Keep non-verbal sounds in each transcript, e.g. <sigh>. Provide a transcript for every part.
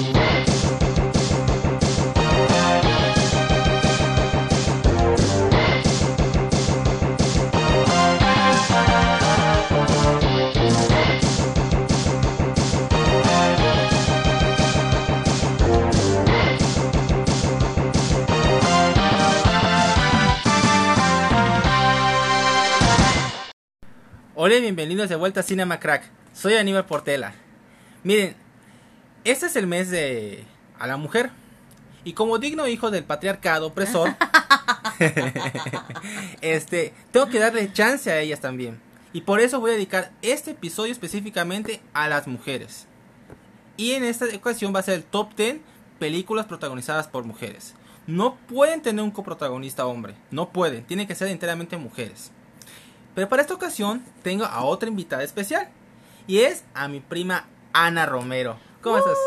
Hola y bienvenidos de vuelta a Cinema Crack. Soy Aníbal Portela. Miren, este es el mes de a la mujer. Y como digno hijo del patriarcado opresor, <laughs> este, tengo que darle chance a ellas también. Y por eso voy a dedicar este episodio específicamente a las mujeres. Y en esta ocasión va a ser el top 10 películas protagonizadas por mujeres. No pueden tener un coprotagonista hombre, no pueden, tienen que ser enteramente mujeres. Pero para esta ocasión tengo a otra invitada especial. Y es a mi prima Ana Romero. ¿Cómo estás?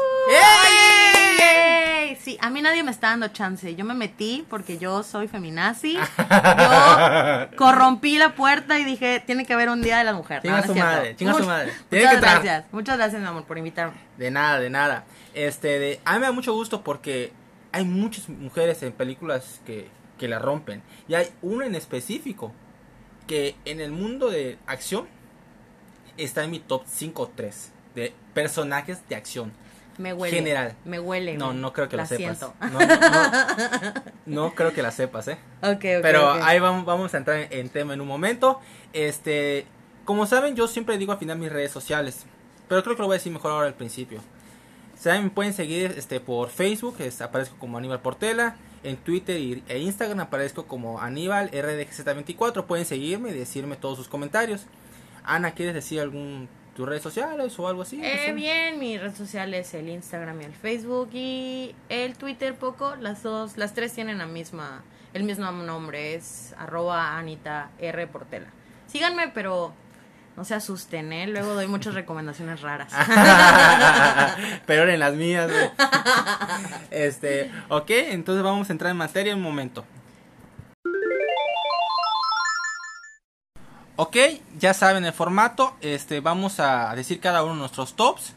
¡Ey! Sí, a mí nadie me está dando chance. Yo me metí porque yo soy feminazi. Yo <laughs> corrompí la puerta y dije, tiene que haber un día de la mujer. Chinga No, no su madre, chinga su madre. Tiene Muchas que gracias. Muchas gracias, mi amor, por invitarme. De nada, de nada. Este, de, a mí me da mucho gusto porque hay muchas mujeres en películas que, que la rompen. Y hay una en específico que en el mundo de acción está en mi top 5-3 de personajes de acción. Me huele. General. Me huele. No, no creo que la lo sepas. siento. No, no, no, <laughs> no creo que la sepas, ¿eh? Ok, ok, Pero ahí vamos, vamos a entrar en, en tema en un momento. Este, como saben, yo siempre digo al final mis redes sociales, pero creo que lo voy a decir mejor ahora al principio. Saben, me pueden seguir este por Facebook, es- aparezco como Aníbal Portela, en Twitter y- e Instagram aparezco como Aníbal RDGZ24, pueden seguirme y decirme todos sus comentarios. Ana, ¿quieres decir algún tus redes sociales o algo así? No Eh, sé. bien, mi red social es el Instagram y el Facebook y el Twitter poco, las dos, las tres tienen la misma, el mismo nombre, es arroba Anita R Portela. Síganme, pero no se asusten, ¿eh? Luego doy muchas <laughs> recomendaciones raras. <laughs> Peor en las mías. Este, ok, entonces vamos a entrar en materia en un momento. Ok, ya saben el formato. Este, vamos a decir cada uno de nuestros tops.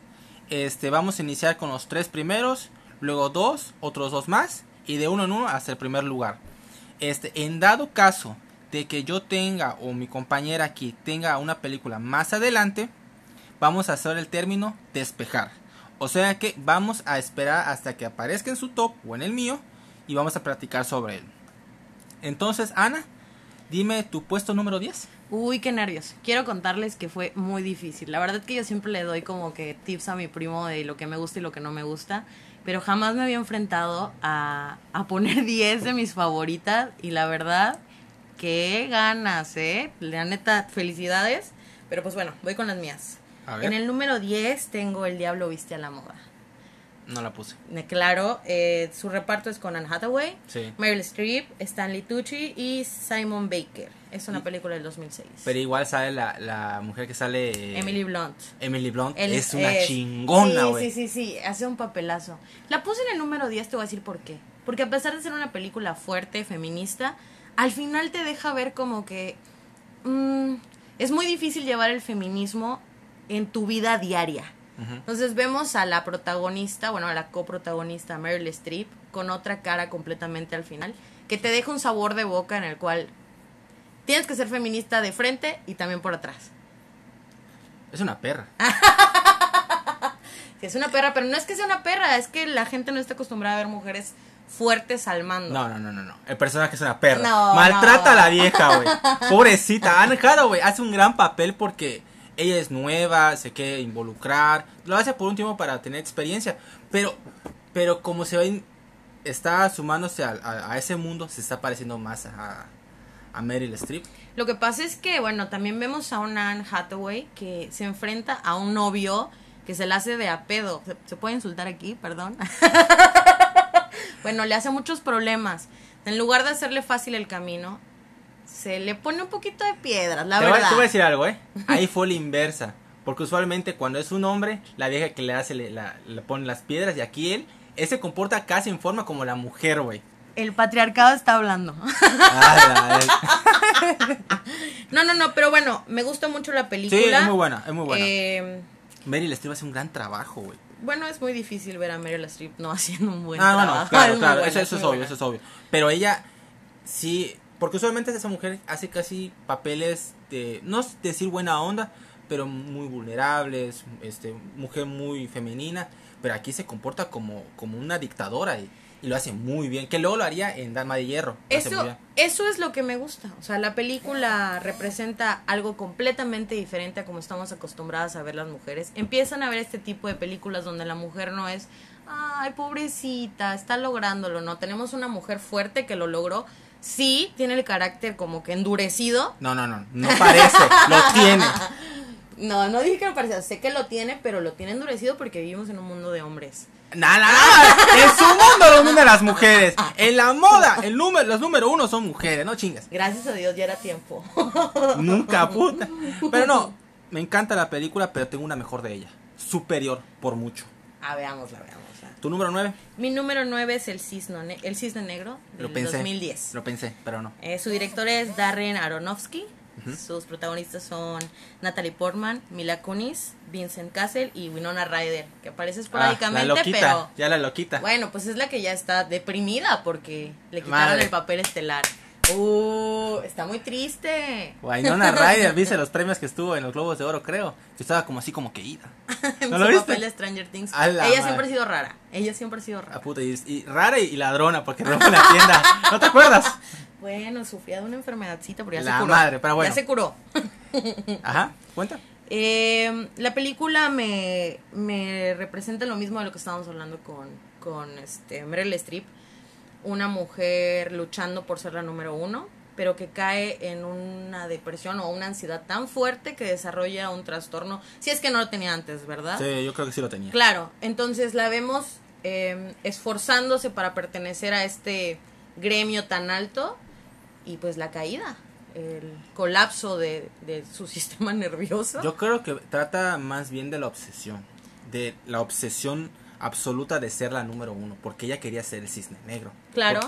Este, vamos a iniciar con los tres primeros, luego dos, otros dos más, y de uno en uno hasta el primer lugar. Este, en dado caso de que yo tenga o mi compañera aquí tenga una película más adelante, vamos a hacer el término despejar. O sea que vamos a esperar hasta que aparezca en su top o en el mío y vamos a platicar sobre él. Entonces, Ana, dime tu puesto número 10. Uy, qué nervios. Quiero contarles que fue muy difícil. La verdad que yo siempre le doy como que tips a mi primo de lo que me gusta y lo que no me gusta. Pero jamás me había enfrentado a, a poner <laughs> 10 de mis favoritas. Y la verdad, qué ganas, ¿eh? La neta, felicidades. Pero pues bueno, voy con las mías. En el número 10 tengo El Diablo Viste a la Moda. No la puse. Claro, eh, su reparto es con Anne Hathaway, Sí. Meryl Streep, Stanley Tucci y Simon Baker. Es una película del 2006. Pero igual sale la, la mujer que sale. eh, Emily Blunt. Emily Blunt. El- es una es- chingona, Sí, güey. sí, sí, sí, hace un papelazo. La puse en el número 10, te voy a decir por qué. Porque a pesar de ser una película fuerte, feminista, al final te deja ver como que mm, es muy difícil llevar el feminismo en tu vida diaria. Entonces vemos a la protagonista, bueno, a la coprotagonista Meryl Streep, con otra cara completamente al final, que te deja un sabor de boca en el cual tienes que ser feminista de frente y también por atrás. Es una perra. <laughs> Sí, es una perra, pero no es que sea una perra, es que la gente no está acostumbrada a ver mujeres fuertes al mando. No, no, no, no, no. El personaje es una perra. No, Maltrata no. a la vieja, güey. <laughs> Pobrecita. Anne Hathaway hace un gran papel porque ella es nueva, se quiere involucrar. Lo hace por un tiempo para tener experiencia. Pero, pero como se ve, está sumándose a, a- ese mundo, se está pareciendo más a, a Meryl Streep. Lo que pasa es que, bueno, también vemos a una Anne Hathaway que se enfrenta a un novio que se la hace de a pedo. ¿Se, se puede insultar aquí? Perdón. <laughs> bueno, le hace muchos problemas. En lugar de hacerle fácil el camino, se le pone un poquito de piedras, la te, voy, verdad. te voy a decir algo, ¿eh? Ahí fue la inversa. Porque usualmente cuando es un hombre, la vieja que le hace, le, la- le pone las piedras. Y aquí él, él se comporta casi en forma como la mujer, güey. El patriarcado está hablando. Ah, no, no, no, pero bueno, me gustó mucho la película. Sí, es muy buena, es muy buena. Eh, Meryl Streep hace un gran trabajo, güey. Bueno, es muy difícil ver a Meryl Streep no haciendo un buen ah, trabajo. bueno, claro, <laughs> Es muy claro, buena, eso, es obvio, buena. eso es obvio. Pero ella sí, porque usualmente esa mujer hace casi papeles de, no decir buena onda, pero muy vulnerables, este, mujer muy femenina, pero aquí se comporta como, como una dictadora y, y lo hace muy bien, que luego lo haría en Dama de Hierro. Eso, eso es lo que me gusta. O sea, la película representa algo completamente diferente a como estamos acostumbradas a ver las mujeres. Empiezan a ver este tipo de películas donde la mujer no es, ay, pobrecita, está lográndolo, ¿no? Tenemos una mujer fuerte que lo logró. Sí, tiene el carácter como que endurecido. No, no, no, no parece, lo tiene. <laughs> No, no dije que lo parecía, sé que lo tiene, pero lo tiene endurecido porque vivimos en un mundo de hombres. Nada, nada, en su mundo dominan las mujeres. En la moda, el número, los número uno son mujeres, no chingas. Gracias a Dios ya era tiempo. Nunca, <laughs> puta. Pero no, me encanta la película, pero tengo una mejor de ella. Superior, por mucho. ah, veámosla, veámosla. ¿Tu número 9? Mi número 9 es el cisne, ne- el cisne negro del Lo pensé. 2010. Lo pensé, pero no. Eh, su director es Darren Aronofsky. Sus protagonistas son Natalie Portman, Mila Kunis, Vincent Cassel y Winona Ryder, que aparece Ah, esporádicamente, loquita, pero ya la loquita. bueno, pues es la que ya está deprimida porque le quitaron Madre. el papel estelar. Uh, está muy triste. Winona Ryder, <laughs> viste los premios que estuvo en los Globos de Oro, creo. Que estaba como así como que ida. <laughs> ¿No lo viste? papel Stranger Things. Ella madre. siempre ha sido rara. Ella siempre ha sido rara. Ah, puta, y, y rara y, y ladrona, porque rompe la tienda. <laughs> ¿No te acuerdas? Bueno, sufría de una enfermedadcita, pero ya La se curó. madre, pero bueno. Ya se curó. Ajá, cuenta. Eh, la película me, me representa lo mismo de lo que estábamos hablando con, con este, Meryl Streep. Una mujer luchando por ser la número uno, pero que cae en una depresión o una ansiedad tan fuerte que desarrolla un trastorno. Si es que no lo tenía antes, ¿verdad? Sí, yo creo que sí lo tenía. Claro, entonces la vemos eh, esforzándose para pertenecer a este gremio tan alto y pues la caída, el colapso de, de su <laughs> sistema nervioso. Yo creo que trata más bien de la obsesión. De la obsesión absoluta de ser la número uno. Porque ella quería ser el cisne negro. Claro.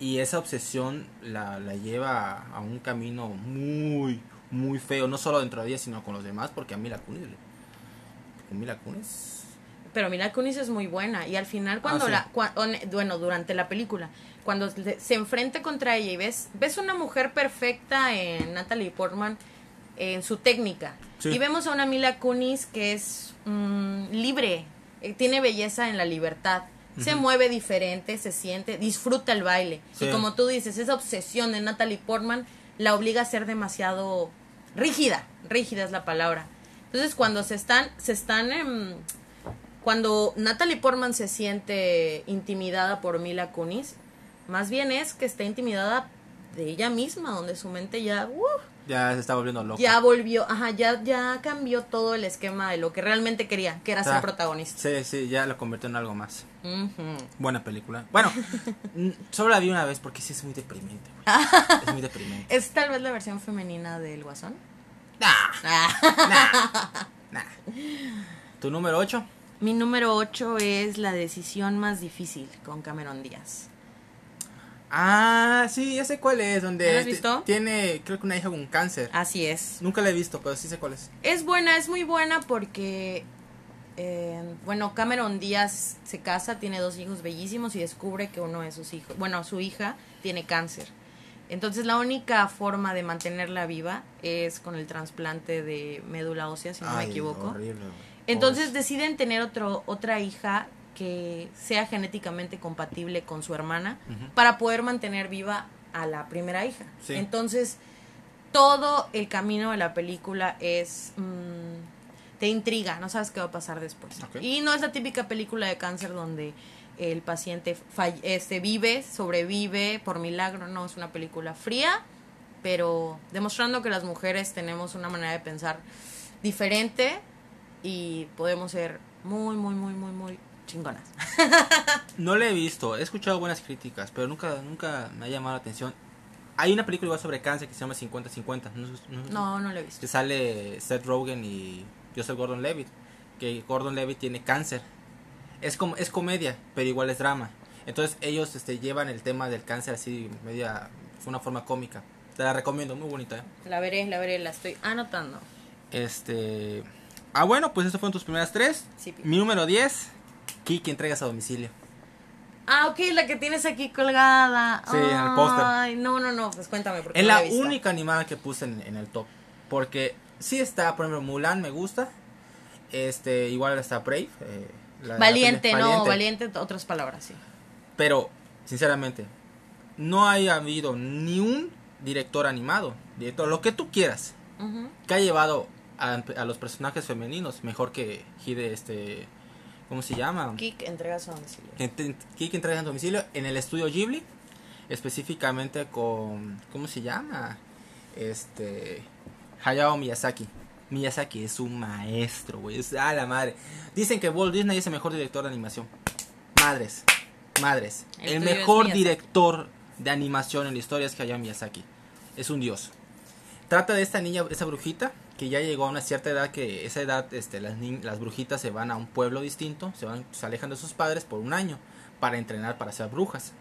Y esa obsesión la, la lleva a, a un camino muy, muy feo. No solo dentro de ella, sino con los demás. Porque a Mila Kunis. Mila Kunis. Pero Mila Kunis es muy buena y al final cuando Ah, sí. la cua- bueno, durante la película, cuando se enfrenta contra ella y ves ves una mujer perfecta en Natalie Portman en su técnica Sí. y vemos a una Mila Kunis que es mm, libre, eh, tiene belleza en la libertad. Se mueve diferente, se siente, disfruta el baile. Sí. Y como tú dices, esa obsesión de Natalie Portman la obliga a ser demasiado rígida, rígida es la palabra. Entonces cuando se están, se están, em, cuando Natalie Portman se siente intimidada por Mila Kunis, más bien es que está intimidada de ella misma, donde su mente ya, uf, Ya se está volviendo loca. ya volvió, ajá, ya, ya cambió todo el esquema de lo que realmente quería, que era O sea, ser protagonista. Sí, sí, ya lo convirtió en algo más. Buena película. Bueno, <laughs> solo la vi una vez porque sí es muy deprimente. <laughs> Es muy deprimente. ¿Es tal vez la versión femenina del Guasón? Nah, <laughs> Ah. nah, nah. ¿Tu número 8? Mi número 8 es La decisión más difícil con Cameron Díaz. Ah, sí, ya sé cuál es. Donde ¿La has visto? tiene, creo que una hija con cáncer. Así es. Nunca la he visto, pero sí sé cuál es. Es buena, es muy buena porque, eh, bueno, Cameron Díaz se casa, tiene dos hijos bellísimos y descubre que uno de sus hijos, bueno, su hija tiene cáncer. Entonces la única forma de mantenerla viva es con el trasplante de médula ósea, si no me equivoco. horrible. Entonces deciden tener otro, otra hija que sea genéticamente compatible con su hermana para poder mantener viva a la primera hija. Sí. Entonces, todo el camino de la película es... mm, te intriga, no sabes qué va a pasar después. Y no es la típica película de cáncer donde el paciente fall- este, vive, sobrevive por milagro, no, es una película fría, pero demostrando que las mujeres tenemos una manera de pensar diferente y podemos ser muy, muy, muy, muy, muy chingonas. <laughs> No la he visto, he escuchado buenas críticas, pero nunca, nunca me ha llamado la atención. Hay una película igual sobre cáncer que se llama 50-50. No, no No, no lo he visto. que sale Seth Rogen y Joseph Gordon-Levitt, que Gordon-Levitt tiene cáncer. Es como es comedia, pero igual es drama. Entonces ellos este llevan el tema del cáncer así media una forma cómica. Te la recomiendo, muy bonita. ¿eh? La veré, la veré, la estoy anotando. Este Ah, bueno, pues esas fueron tus primeras tres. Sí. Mi número 10, Kiki entregas a domicilio. Ah, ok, la que tienes aquí colgada. Sí, en el póster. Ay, no, no, no, pues cuéntame. Porque Es no la única animada que puse en, en el top. Porque sí está, por ejemplo, Mulan me gusta. Este, igual está Brave. eh, la- Valiente, no, valiente, otras palabras, sí. Pero, sinceramente, no haya habido ni un director animado, director, lo que tú quieras, que ha llevado a, a los personajes femeninos mejor que Hide, este, ¿cómo se llama? Kik entrega su domicilio. que te- Kiki entrega en domicilio en el estudio Ghibli, específicamente con, ¿cómo se llama? Este, Hayao Miyazaki. Miyazaki es un maestro, güey, es a la madre. Dicen que Walt Disney es el mejor director de animación. Madres, madres. El El, mejor director de animación en la historia es Hayao Miyazaki. Es un dios. Trata de esta niña, esa brujita, que ya llegó a una cierta edad, que esa edad, este, las, las brujitas se van a un pueblo distinto, se, van, se alejan de sus padres por un año para entrenar para ser brujas.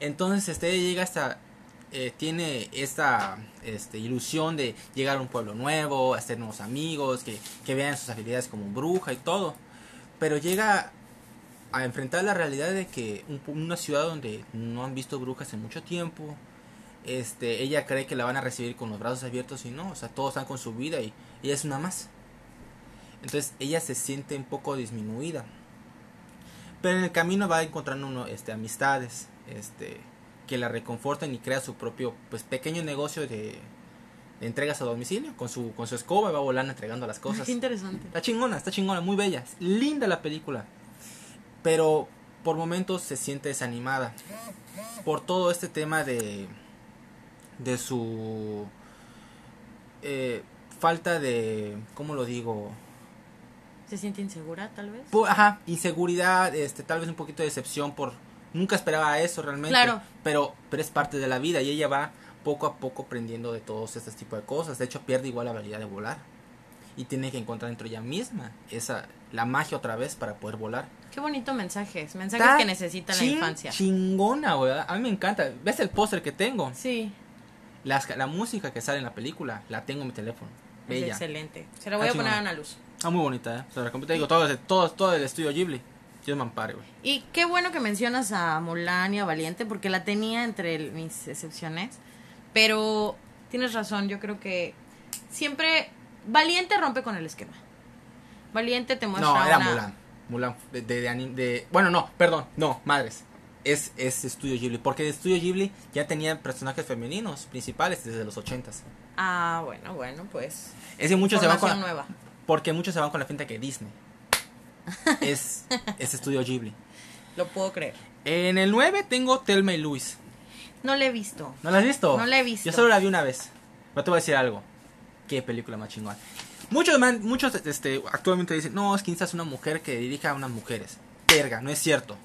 Entonces, este llega hasta, eh, tiene esta este, ilusión de llegar a un pueblo nuevo, hacer nuevos amigos, que, que vean sus habilidades como bruja y todo. Pero llega a enfrentar la realidad de que un- una ciudad donde no han visto brujas en mucho tiempo, este, ella cree que la van a recibir con los brazos abiertos y no, o sea, todos están con su vida y ella es una más. Entonces ella se siente un poco disminuida. Pero en el camino va encontrando uno, este, amistades, este, que la reconfortan y crea su propio, pues, pequeño negocio de, de entregas a domicilio con su, con su escoba y va volando entregando las cosas. Qué interesante. Está chingona, está chingona, muy bella. es linda la película. Pero por momentos se siente desanimada. Por todo este tema de. De su. eh, falta de. ¿Cómo lo digo? ¿Se siente insegura, tal vez? Ajá, inseguridad, este, tal vez un poquito de decepción por. Nunca esperaba eso realmente. Claro. Pero, pero es parte de la vida y ella va poco a poco aprendiendo de todos estos tipos de cosas. De hecho, pierde igual la habilidad de volar. Y tiene que encontrar dentro de ella misma esa, la magia otra vez para poder volar. Qué bonito mensajes. Mensajes Está que necesita la infancia. Chingona, güey. A mí me encanta. ¿Ves el póster que tengo? Sí, Las, la música que sale en la película, la tengo en mi teléfono. es Bella. excelente. Se la voy a Está poner a. Ana Luz. Ah, muy bonita, ¿eh? Se la recomiendo. Digo, todo, todo, todo el estudio Ghibli. Dios me ampare, güey. Y qué bueno que mencionas a Mulan y a Valiente, porque la tenía entre el- mis excepciones. Pero tienes razón, yo creo que siempre Valiente rompe con el esquema. Valiente te muestra No, era una- Mulan. Mulan de, de, de de- Bueno, no, perdón. No, madres. Es, es Estudio Ghibli. Porque Estudio Ghibli ya tenía personajes femeninos principales desde los ochentas. Ah, bueno, bueno, pues. Es que muchos se van con la- nueva. Porque muchos se van con la finta que Disney. <laughs> es, es Estudio Ghibli. Lo puedo creer. En el 9 tengo Telma y Luis. No le he visto. ¿No la has visto? No la he visto. Yo solo la vi una vez. Pero te voy a decir algo. Qué película más chingona. Muchos, man- muchos este, actualmente dicen, no, es que es una mujer que dirija a unas mujeres. Verga, no es cierto.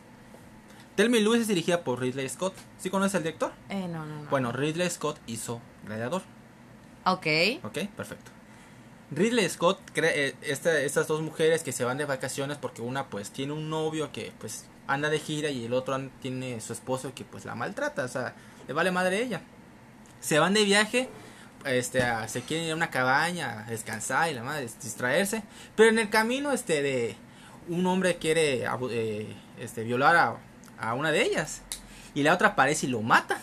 Telma y Luis es dirigida por Ridley Scott. ¿Sí conoces al director? Eh, no, no, no. Bueno, Ridley Scott hizo Gladiador. Ok. Ok, perfecto. Ridley Scott crea eh, esta- estas dos mujeres que se van de vacaciones porque una pues tiene un novio que pues anda de gira y el otro tiene su esposo que pues la maltrata, o sea, le vale madre a ella. Se van de viaje, este, a- se quieren ir a una cabaña a descansar y la madre distraerse, pero en el camino este de un hombre quiere eh, este violar a, a una de ellas y la otra aparece y lo mata.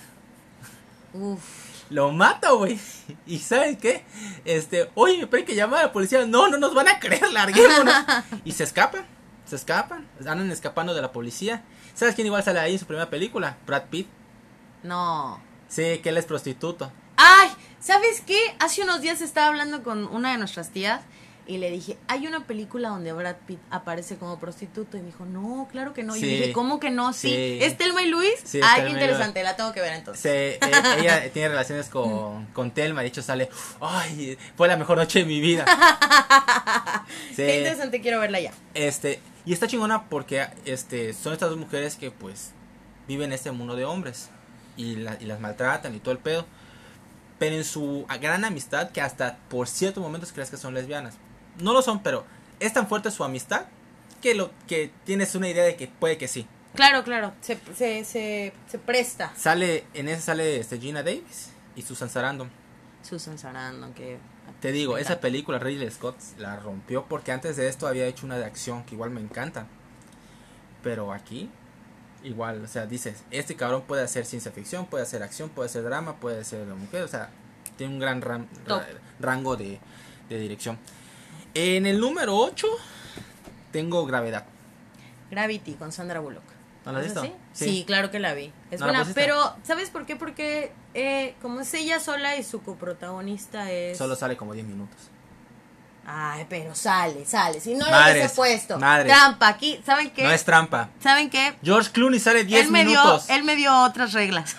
Uf. Lo mata, güey. <laughs> ¿Y sabes qué? Este, oye, pero hay que llamar a la policía. No, no nos van a creer, larguémonos. <laughs> y se escapan, se escapan, andan escapando de la policía. ¿Sabes quién igual sale ahí en su primera película? Brad Pitt. No. Sí, que él es prostituto. Ay, ¿sabes qué? Hace unos días estaba hablando con una de nuestras tías y le dije, hay una película donde Brad Pitt aparece como prostituto y me dijo, no, claro que no. Y yo dije, ¿cómo que no? Sí. Sí. ¿Es Telma y Luis? Sí, Ay, y interesante, la tengo que ver entonces. Eh, ella <laughs> tiene relaciones con, con Telma. De hecho, sale. Ay, fue la mejor noche de mi vida. <laughs> Qué interesante, quiero verla ya. Este, y está chingona porque este, son estas dos mujeres que pues viven en este mundo de hombres y, la- y las maltratan y todo el pedo. Pero en su gran amistad que hasta por ciertos momentos crees que son lesbianas. No lo son, pero es tan fuerte su amistad que lo que tienes una idea de que puede que sí. Claro, claro, se, se, se, se presta. Sale, en ese sale este, Gina Davis y Susan Sarandon. Susan Sarandon, que... Te digo, esa película Ridley Scott la rompió porque antes de esto había hecho una de acción que igual me encanta. Pero aquí, igual, o sea, dices, este cabrón puede hacer ciencia ficción, puede hacer acción, puede hacer drama, puede ser mujer, o sea, tiene un gran ram- Top. ra- rango de, de dirección. En el número 8 tengo Gravedad. Gravity con Sandra Bullock. ¿No la has ¿Es visto? Sí. Sí. claro que la vi. Es ¿No la buena, pero ¿sabes por qué? Porque eh, como es ella sola y su coprotagonista es... Solo sale como 10 minutos. Ay, pero sale, sale. Si no lo hubiese puesto. madres. Trampa. Aquí, ¿saben qué? No es trampa. ¿Saben qué? George Clooney sale 10 Él me, dio, minutos. él me dio otras reglas.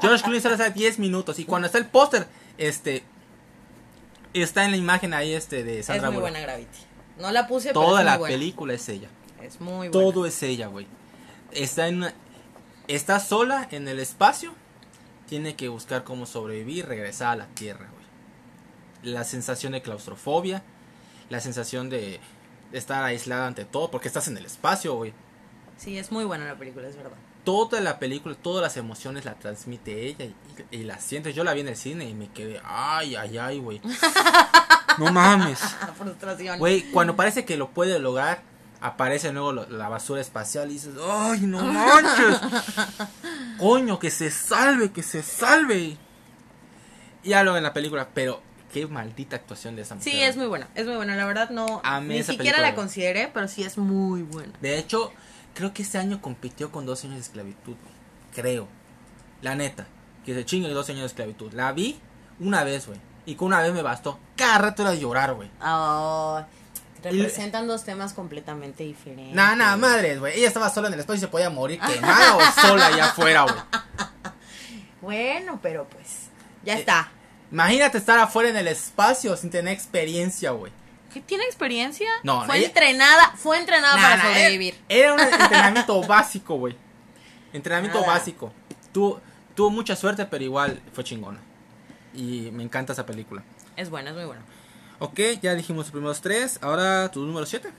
George Clooney sale 10 minutos. Y cuando está el póster, este. Está en la imagen ahí este de es Sandra muy Bullock. buena Gravity. No la puse, pero Toda es muy la buena. película es ella. Es muy buena. Todo es ella, güey. Está en una- está sola en el espacio. Tiene que buscar cómo sobrevivir, regresar a la Tierra, güey. La sensación de claustrofobia, la sensación de estar aislada ante todo, porque estás en el espacio, güey. Sí, es muy buena la película, es verdad. Toda la película, todas las emociones la transmite ella y, y, y las sientes. Yo la vi en el cine y me quedé, ay, ay, ay, güey. <laughs> No mames. Frustración. Güey, cuando parece que lo puede lograr, aparece luego lo- la basura espacial y dices, ¡ay, no manches! <laughs> Coño, que se salve, que se salve. Y ya lo en la película, pero qué maldita actuación de esa mujer. Sí, es muy buena. Es muy buena. La verdad no. Amé ni siquiera película, la consideré, pero sí es muy buena. De hecho, creo que este año compitió con dos años de esclavitud. Creo. La neta. Que se chingue dos años de esclavitud. La vi una vez, güey. Y con una vez me bastó. Cada rato era llorar, güey. Oh, representan dos temas completamente diferentes. Nada, nada, madres, güey. Ella estaba sola en el espacio y se podía morir <laughs> quemada o sola allá afuera, güey. Bueno, pero pues. Ya Eh, está. Imagínate estar afuera en el espacio sin tener experiencia, güey. ¿Qué tiene experiencia? No, Fue ella- entrenada, fue entrenada Nah, para nah, sobrevivir. Era, era un <laughs> entrenamiento básico, güey. Entrenamiento Nada. básico. Tuvo, tuvo mucha suerte, pero igual fue chingona. Y me encanta esa película. Es buena, es muy buena. Ok, ya dijimos los primeros tres. Ahora tu número siete.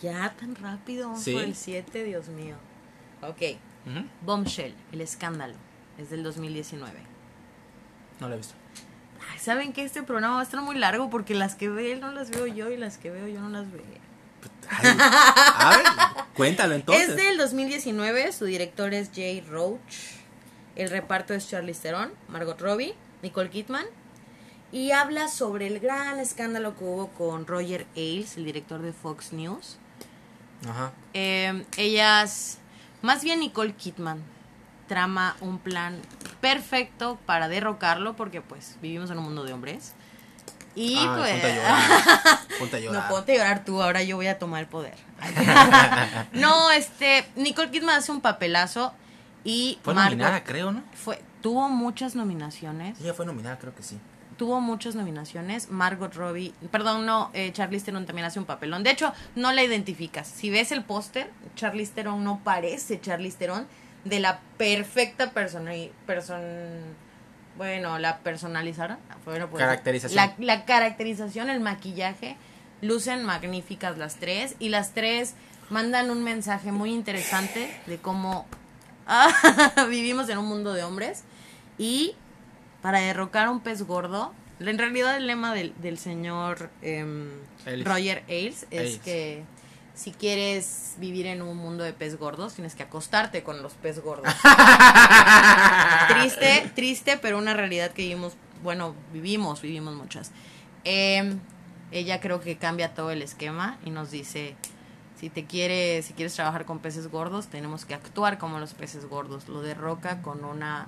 Ya tan rápido, vamos Sí. por el 7, Dios mío. Ok. Bombshell, el escándalo, es del 2019. No la he visto. Ay, ¿Saben que este programa va a estar muy largo? Porque las que ve él no las veo yo y las que veo yo no las veo. Ay, a ver, cuéntalo entonces. Es del 2019, su director es Jay Roach. El reparto es Charlize Theron, Margot Robbie, Nicole Kidman. Y habla sobre el gran escándalo que hubo con Roger Ailes, el director de Fox News. Ajá. Eh, ellas, más bien Nicole Kidman, trama un plan perfecto para derrocarlo porque pues vivimos en un mundo de hombres. Y Ay, pues... Ponte a llorar. <laughs> Ponte a llorar. No, ponte a llorar tú, ahora yo voy a tomar el poder. <laughs> no, este, Nicole Kidman hace un papelazo y Fue Margot nominada, creo, ¿no? fue, tuvo muchas nominaciones, Ella fue nominada, creo que sí. tuvo muchas nominaciones. Margot Robbie, perdón, no, eh, Charlize Theron también hace un papelón. De hecho, no la identificas. Si ves el póster, Charlize Theron no parece Charlize Theron de la perfecta persona, person, bueno, la personalizaron. Bueno, pues, Caracterización. La, la caracterización, el maquillaje, lucen magníficas las tres y las tres mandan un mensaje muy interesante de cómo ah, <laughs> vivimos en un mundo de hombres y para derrocar a un pez gordo, en realidad el lema del, del señor em, Ailes. Roger Ailes es Ailes. que si quieres vivir en un mundo de pez gordos, tienes que acostarte con los pez gordos. <laughs> triste, triste, pero una realidad que vivimos, bueno, vivimos, vivimos muchas. Em, ella creo que cambia todo el esquema y nos dice, si te quieres, si quieres trabajar con peces gordos, tenemos que actuar como los peces gordos. Lo derroca con una,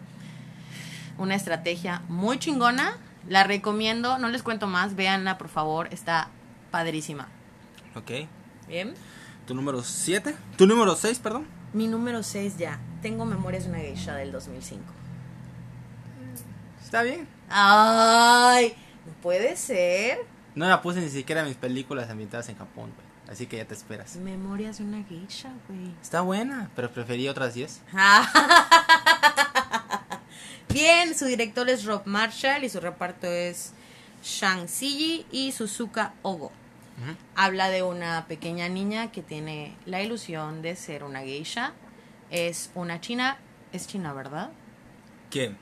una estrategia muy chingona. La recomiendo, no les cuento más, véanla por favor, está padrísima. Ok. Bien. Tu número 7. Tu número 6, perdón. Mi número 6 ya. Tengo Memorias de una geisha del 2005. Está bien. Ay, no puede ser. No la puse ni siquiera en mis películas ambientadas en Japón, güey. Así que ya te esperas. Memorias de una geisha, güey. Está buena, pero preferí otras 10. <laughs> Bien, su director es Rob Marshall y su reparto es Shang Siji y Suzuka Ogo. Habla de una pequeña niña que tiene la ilusión de ser una geisha. Es una china, es china, ¿verdad? ¿Quién?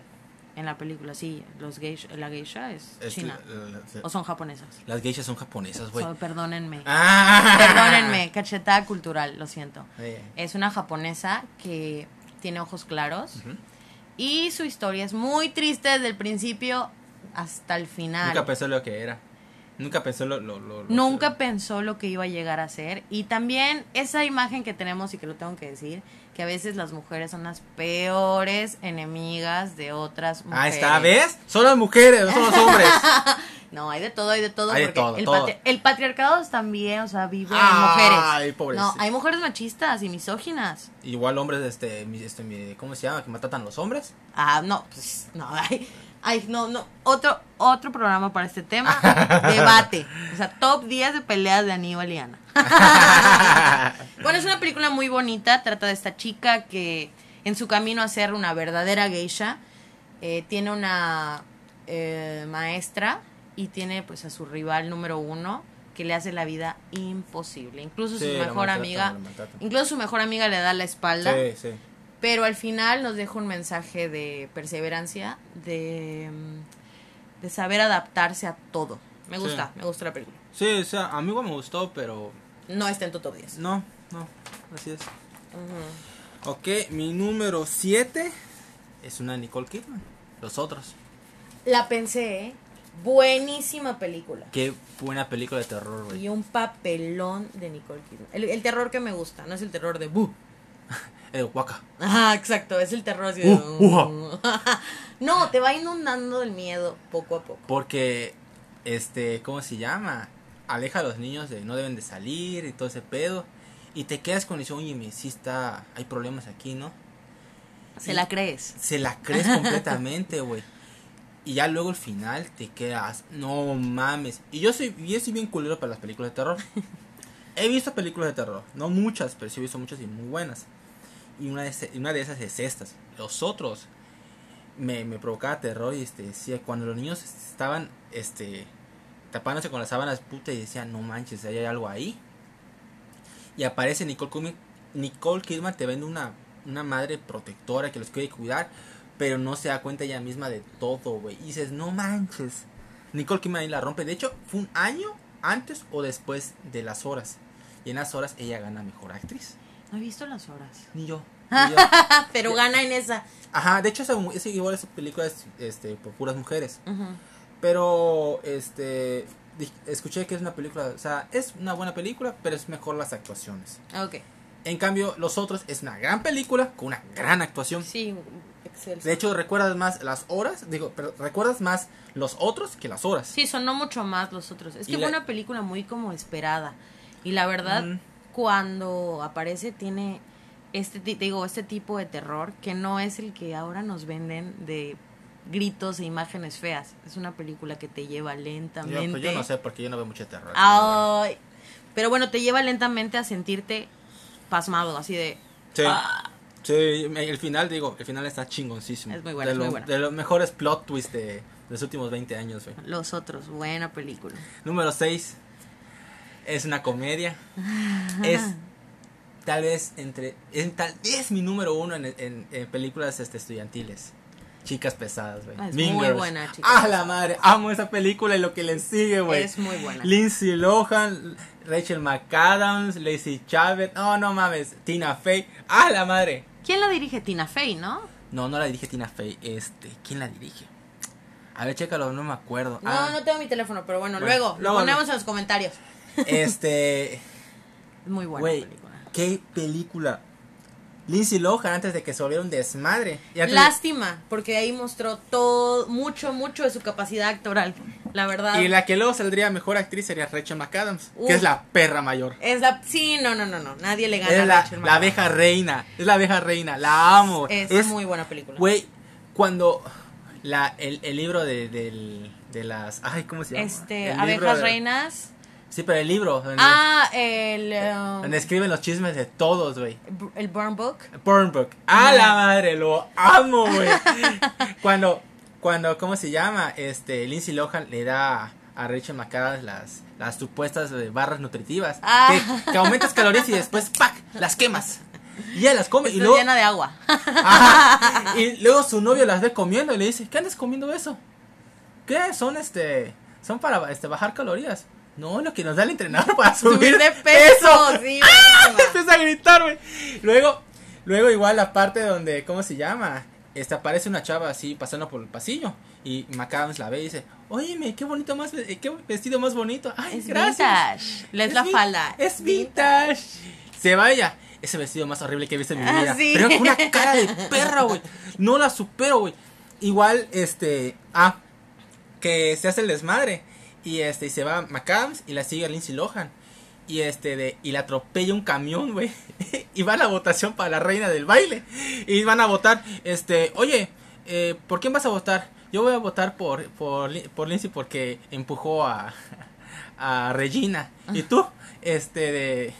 en la película, sí, los geisha, la geisha es, Es china. la- la- la- ¿O son japonesas? las geishas son japonesas, güey. So- perdónenme. Ah. Perdónenme, cachetada cultural, lo siento. Es una japonesa que tiene ojos claros y su historia es muy triste desde el principio hasta el final. Nunca pensó lo que era. Nunca pensó lo... lo, lo- lo- Nunca pensó lo que iba a llegar a ser. Y también esa imagen que tenemos y que lo tengo que decir, que a veces las mujeres son las peores enemigas de otras mujeres. Ahí está, ¿ves? Son las mujeres, no son los hombres. <laughs> No, hay de todo, hay de todo. Hay de porque todo, el, todo. patri- el patriarcado también, o sea, vive en Ay, mujeres. No, hay mujeres machistas y misóginas. Igual hombres, este, este, ¿cómo se llama? Que matan a los hombres. Ah, no, pues, no, <laughs> ay, ay, no, no, otro, otro programa para este tema, debate, o sea, top 10 de peleas de Aníbal y Ana. <laughs> bueno, es una película muy bonita, trata de esta chica que en su camino a ser una verdadera geisha, eh, tiene una eh, maestra y tiene pues a su rival número uno que le hace la vida imposible, incluso Sí, su mejor amiga, incluso su mejor amiga le da la espalda. Sí, sí. Pero al final nos deja un mensaje de perseverancia, de, mm, de saber adaptarse a todo. Me Sí. gusta, me gusta la película. Sí, o sea, a mí igual me gustó, pero No está en tu top 10. no, no, así es. Ok, mi número 7 es una Nicole Kidman. Los otros. La pensé, ¿eh? Buenísima película. Qué buena película de terror, güey. Y un papelón de Nicole Kidman. El, el terror que me gusta, no es el terror de bu. <laughs> Eh, guaca. Ajá, exacto, es el terror así de... Uh, uja. <laughs> no, te va inundando el miedo poco a poco. Porque, este, ¿cómo se llama? Aleja a los niños de no deben de salir y todo ese pedo. Y te quedas con eso, oye, me sí está, hay problemas aquí, ¿no? Se la crees. Se la crees <laughs> completamente, güey. Y ya luego al final te quedas, no mames. Y yo soy, yo soy bien culero para las películas de terror. <laughs> He visto películas de terror, no muchas, pero sí he visto muchas y muy buenas. Y una de, una de esas es estas. Los otros me, me provocaba terror y este decía, cuando los niños estaban este tapándose con las sábanas puta y decían, no manches, hay algo ahí. Y aparece Nicole Kidman, Nicole Kidman te vende una, una madre protectora que los quiere cuidar, pero no se da cuenta ella misma de todo, güey. Y dices, no manches. Nicole Kidman ahí la rompe. De hecho, fue un año antes o después de las horas. Y en las horas ella gana mejor actriz. No he visto las horas. Ni yo. <laughs> Pero gana en esa. Ajá, de hecho, esa, esa- igual esa película es este, por puras mujeres. Pero, este, escuché que es una película, o sea, es una buena película, pero es mejor las actuaciones. Ok. En cambio, Los Otros es una gran película con una gran actuación. Sí, excelente. De hecho, recuerdas más las horas, digo, pero recuerdas más Los Otros que las horas. Sí, sonó mucho más los otros. Es Y que la- fue una película muy como esperada. Y la verdad, Mm. cuando aparece tiene este digo, este tipo de terror que no es el que ahora nos venden de gritos e imágenes feas. Es una película que te lleva Yo, lentamente. pues, yo no sé porque yo no veo mucho terror. Ay, pero bueno, te lleva lentamente a sentirte pasmado, así de Sí. ah, Sí, el final, digo, el final está chingoncísimo. Es muy buena, de es muy lo- buena. De los mejores plot twists de, de los últimos 20 años, güey. los otros, buena película. Número 6. Es una comedia. <laughs> es tal vez entre. Es, tal vez mi número uno en, en- en películas este, estudiantiles. Chicas pesadas, güey. Ah, es Mean muy Girls. buena, Chicas Ah, la madre. Amo esa película y lo que le sigue, güey. Es muy buena. Lindsay Lohan, Rachel McAdams, Lacey Chabert. No, no mames. Tina Fey. Ah, la madre. ¿Quién la dirige? Tina Fey, ¿no? No, no la dirige Tina Fey. Este, ¿quién la dirige? A ver, chécalo, no me acuerdo. No, Ah, no tengo mi teléfono, pero bueno, Bueno, luego lo ponemos en los comentarios. Este. <laughs> Es muy buena Güey, película. Qué película. Lindsay Lohan antes de que se volviera un desmadre. Lástima, porque ahí mostró todo, mucho, mucho de su capacidad actoral. La verdad. y la que luego saldría mejor actriz sería Rachel McAdams, Uf. que es la perra mayor. Es la. Sí, no, no, no, no. Nadie le gana Es a la, Rachel la abeja reina. Es la abeja reina. La amo. Es, muy buena película. Güey, cuando la, el, el libro de, del- de las. Ay, ¿cómo se llama? Este, El abejas de- reinas. Sí, pero el libro. Donde, Ah, el. um, donde escriben los chismes de todos, güey. el Burn Book. Burn Book. ¡A la madre! Lo amo, güey. <laughs> cuando, cuando, ¿cómo se llama? Este, Lindsay Lohan le da a Rachel McAdams las, las supuestas eh, barras nutritivas. Ah. Que, que aumentas calorías y después, ¡pac! Las quemas. Y ella las come. Esto y luego, llena de agua. Ajá. Y <laughs> luego su novio las ve comiendo y le dice, ¿qué andas comiendo eso? ¿Qué? Son este, son para este, bajar calorías. No, lo que nos da el entrenador <laughs> para subir, Subir de peso. Sí, buenísima. Empieza a gritar, güey. Luego, luego igual la parte donde, ¿cómo se llama? Este, aparece una chava así pasando por el pasillo. Y McAdams la ve y dice, óyeme, qué bonito más, eh, qué vestido más bonito. Ay, Es gracias. vintage. Le es la falda. Es vintage. Se vaya. Ese vestido más horrible que he visto en mi Ah, vida. sí. Pero con una <laughs> cara de perra, güey. No la supero, güey. Igual, este. Ah, que se hace el desmadre. Y este, y se va McAdams y la sigue Lindsay Lohan. Y este, de, y la atropella un camión, güey. <laughs> y va a la votación para la reina del baile. Y van a votar, este, oye, eh, ¿por quién vas a votar? Yo voy a votar por, por, por Lindsay porque empujó a, <laughs> a Regina. ¿Y tú? Este, de.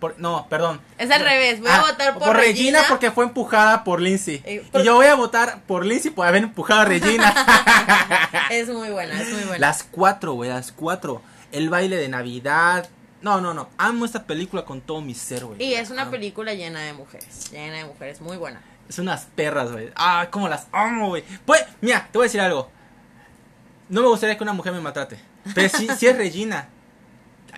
Por- no, perdón. Es al revés, voy a votar por Regina. porque fue empujada por Lindsay. Eh, por- Y yo voy a votar por Lindsay por haber empujado a Regina. <laughs> Es muy buena, es muy buena. Las cuatro, güey, las cuatro. El baile de Navidad. No, no, no. Amo esta película con todo mi ser, güey. Y es una Amo. película llena de mujeres. Llena de mujeres, muy buena. Es unas perras, güey. Ah, cómo las amo, güey. Pues, mira, te voy a decir algo. No me gustaría que una mujer me maltrate. Pero si, si es Regina,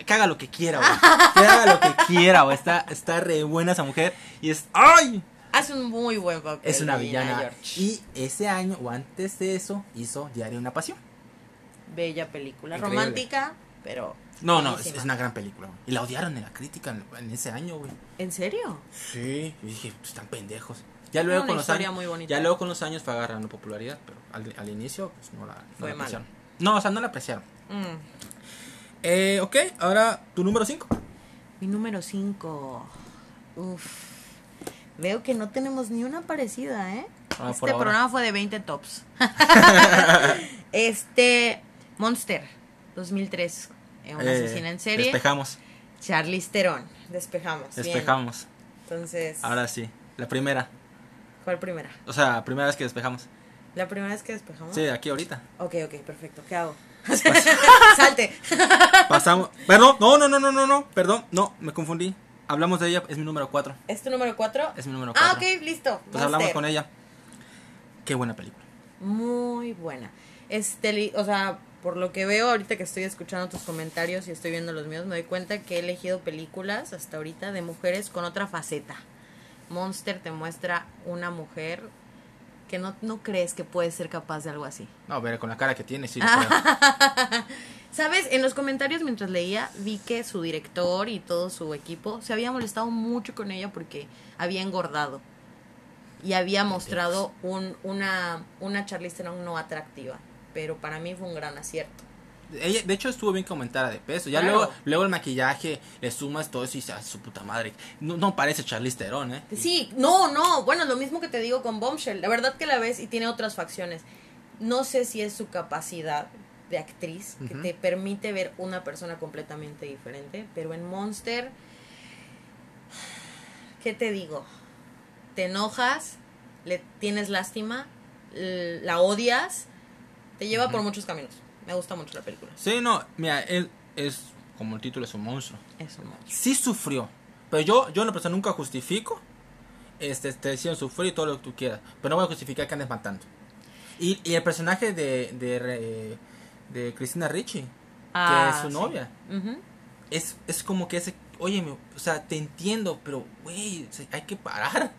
que haga lo que quiera, güey. <laughs> Que haga lo que quiera, güey. Está, está re buena esa mujer. Y es. ¡Ay! Hace un muy buen papel. Es una villana. George. Y ese año, o antes de eso, hizo Diario de una Pasión. Bella película. Increíble. romántica, pero. No, no, es, una gran película. güey. Y la odiaron en la crítica en, en ese año, güey. ¿En serio? Sí, y dije, pues, están pendejos. Ya luego, con los años, muy ya luego con los años fue agarrando popularidad, pero al, al inicio pues no la, no Fue la apreciaron. No, o sea, no la apreciaron. Mm. Eh, ok, ahora tu número 5. Mi número 5. Uf. Veo que no tenemos ni una parecida, ¿eh? Ah, este programa fue de 20 tops. <laughs> este. Monster, 2003. eh, Una asesina en serie. Despejamos, Charlize Theron. Despejamos. bien. despejamos. Entonces, Ahora sí, la primera. ¿cuál primera? O sea, primera vez que despejamos. ¿La primera vez que despejamos? Sí, aquí ahorita. Ok, ok, perfecto. ¿Qué hago? <laughs> Salte. <laughs> Pasamos. Perdón, no, no, no, no, no, no, perdón, no, me confundí. Hablamos de ella, es mi número 4. ¿Es tu número 4? Es mi número Ah, 4. ok, listo. Pues hablamos con ella. Qué buena película. Muy buena. Este, o sea, por lo que veo ahorita que estoy escuchando tus comentarios y estoy viendo los míos, me doy cuenta que he elegido películas hasta ahorita de mujeres con otra faceta. Monster te muestra una mujer que no, no crees que puede ser capaz de algo así. No, pero con la cara que tiene, sí. <laughs> ¿Sabes? En los comentarios mientras leía vi que su director y todo su equipo se había molestado mucho con ella porque había engordado y había mostrado un, una, una Charlize no atractiva. Pero para mí fue un gran acierto. Ella, de hecho, estuvo bien comentada de peso. Ya Claro. luego, luego el maquillaje, le sumas todo eso y dices, "Ah, su puta madre. No, no parece Charlize Theron, ¿eh? Sí, no, no. Bueno, lo mismo que te digo con Bombshell. La verdad que la ves y tiene otras facciones. No sé si es su capacidad de actriz que te permite ver una persona completamente diferente. Pero en Monster, ¿qué te digo? Te enojas, le tienes lástima, la odias, te lleva por muchos caminos. Me gusta mucho la película. Sí, no, mira, él es, como el título es un monstruo. Es un monstruo. Sí sufrió. Pero yo, yo en la persona nunca justifico. Este, te decían sufrir y todo lo que tú quieras. Pero no voy a justificar que andes matando. Y, y el personaje de, de, de Cristina Ricci, que es su sí. novia, es, es como que ese, oye, o sea, te entiendo, pero, güey, hay que parar.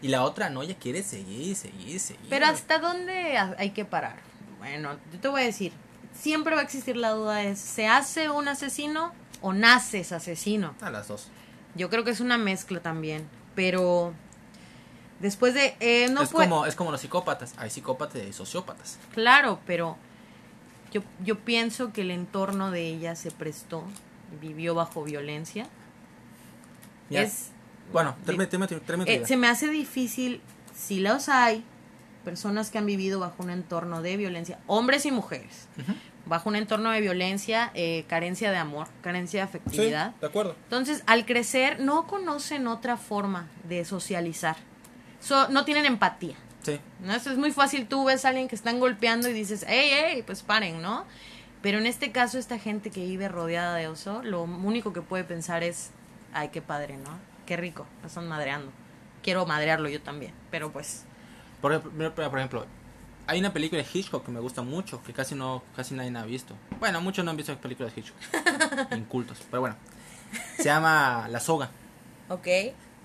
Y la otra no, ella quiere seguir, seguir, seguir. Pero hasta dónde ha- hay que parar. Bueno, yo te voy a decir, siempre va a existir la duda de ¿se hace un asesino o naces asesino? A las dos. Yo creo que es una mezcla también, pero después de eh, no es, como, es como los psicópatas. Hay psicópatas y sociópatas. claro, pero yo yo pienso que el entorno de ella se prestó, vivió bajo violencia. Ya. Es Bueno, termina tu Eh, se me hace difícil, si los hay, personas que han vivido bajo un entorno de violencia, hombres y mujeres. Bajo un entorno de violencia, eh, carencia de amor, carencia de afectividad. de acuerdo. Entonces, al crecer, no conocen otra forma de socializar. So- no tienen empatía. Sí. ¿no? Eso es muy fácil. Tú ves a alguien que están golpeando y dices, hey, hey, pues paren, ¿no? Pero en este caso, esta gente que vive rodeada de oso, lo único que puede pensar es, ay, qué padre, ¿no? qué rico, lo están madreando. Quiero madrearlo yo también, pero pues... Por, ejemplo- por ejemplo, hay una película de Hitchcock que me gusta mucho, que casi no casi nadie ha visto. Bueno, muchos no han visto películas de Hitchcock. <laughs> Incultos, pero bueno. Se llama La Soga. Ok.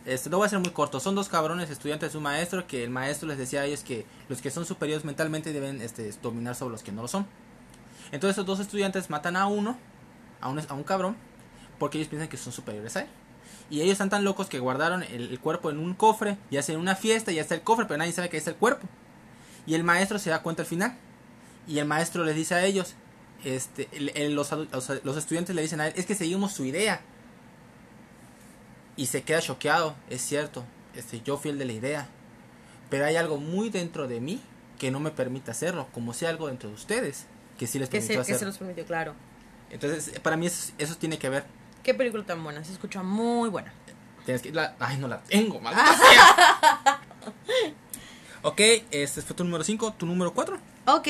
Este, lo voy a hacer muy corto. Son dos cabrones estudiantes de un maestro que el maestro les decía a ellos que los que son superiores mentalmente deben este, dominar sobre los que no lo son. Entonces esos dos estudiantes matan a uno, a un, a un cabrón, porque ellos piensan que son superiores a él. Y ellos están tan locos que guardaron el, el cuerpo en un cofre y hacen una fiesta y ya está el cofre, pero nadie sabe que ahí está el cuerpo. Y el maestro se da cuenta al final. Y el maestro les dice a ellos, este, el- el- los, los, los estudiantes le dicen a él, es que seguimos su idea. Y se queda choqueado, es cierto, este, yo fui el de la idea. Pero hay algo muy dentro de mí que no me permite hacerlo, como sea algo dentro de ustedes que sí les Que permitió se, que se hacerlo. los permitió, claro. Entonces, para mí eso, eso tiene que ver. Qué película tan buena, se escucha muy buena. Tienes que la- ay, no la tengo, maldita <laughs> sea. Ok, este fue tu número 5, tu número 4. Ok,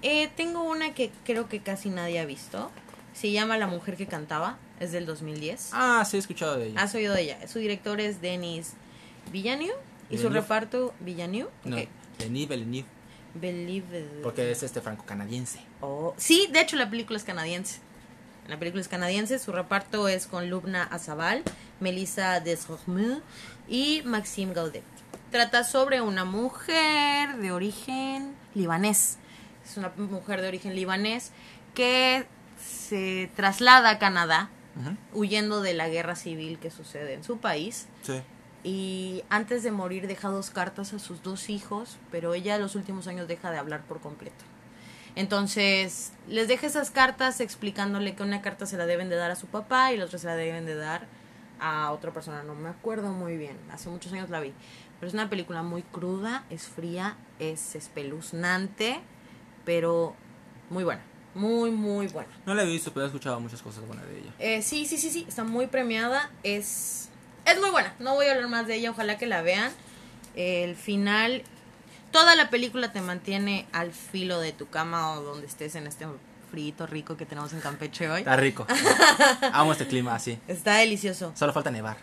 eh, tengo una que creo que casi nadie ha visto. Se llama La mujer que cantaba, es del 2010. Ah, sí he escuchado de ella. ¿Has oído de ella? Su director es Denis Villeneuve y su reparto Villeneuve. No, ok. Denis Villeneuve, Believe porque es este franco-canadiense. Oh, Sí, de hecho la película es canadiense. La película es canadiense, su reparto es con Lubna Azabal, Melissa Desromeux y Maxime Gaudet. Trata sobre una mujer de origen libanés. Es una mujer de origen libanés que se traslada a Canadá huyendo de la guerra civil que sucede en su país. Sí. Y antes de morir deja dos cartas a sus dos hijos, pero ella los últimos años deja de hablar por completo. Entonces, les deja esas cartas explicándole que una carta se la deben de dar a su papá y la otra se la deben de dar a otra persona. No me acuerdo muy bien, hace muchos años la vi. Pero es una película muy cruda, es fría, es espeluznante, pero muy buena. Muy, muy buena. No la he visto, pero he escuchado muchas cosas buenas de ella. Eh, sí, sí, sí, sí, está muy premiada. Es, es muy buena. No voy a hablar más de ella, ojalá que la vean. El final, toda la película te mantiene al filo de tu cama o donde estés en este frito rico que tenemos en Campeche hoy. Está rico. <laughs> Amo este clima así. Está delicioso. Solo falta nevar.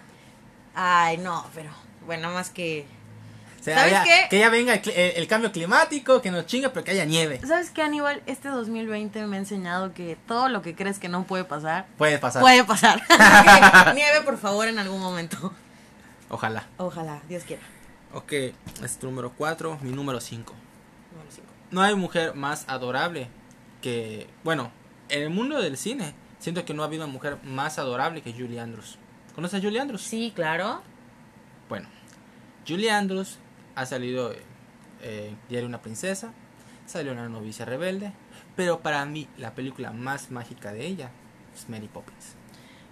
Ay, no, pero bueno, más que... O sea, ¿Sabes ya- qué? Que ya venga el, cli- el- el cambio climático, que nos chinga, pero que haya nieve. ¿Sabes qué, Aníbal? Este 2020 me ha enseñado que todo lo que crees que no puede pasar, Puede pasar. puede pasar. <laughs> <laughs> Nieve, por favor, en algún momento. Ojalá. Ojalá, Dios quiera. Ok, es tu número 4, mi número 5. Número cinco. No hay mujer más adorable que... Bueno, en el mundo del cine, siento que no ha habido una mujer más adorable que Julie Andrews. ¿Conoces a Julie Andrews? Sí, claro. Julie Andrews ha salido eh, Diario una princesa, salió una novicia rebelde, pero para mí la película más mágica de ella es Mary Poppins,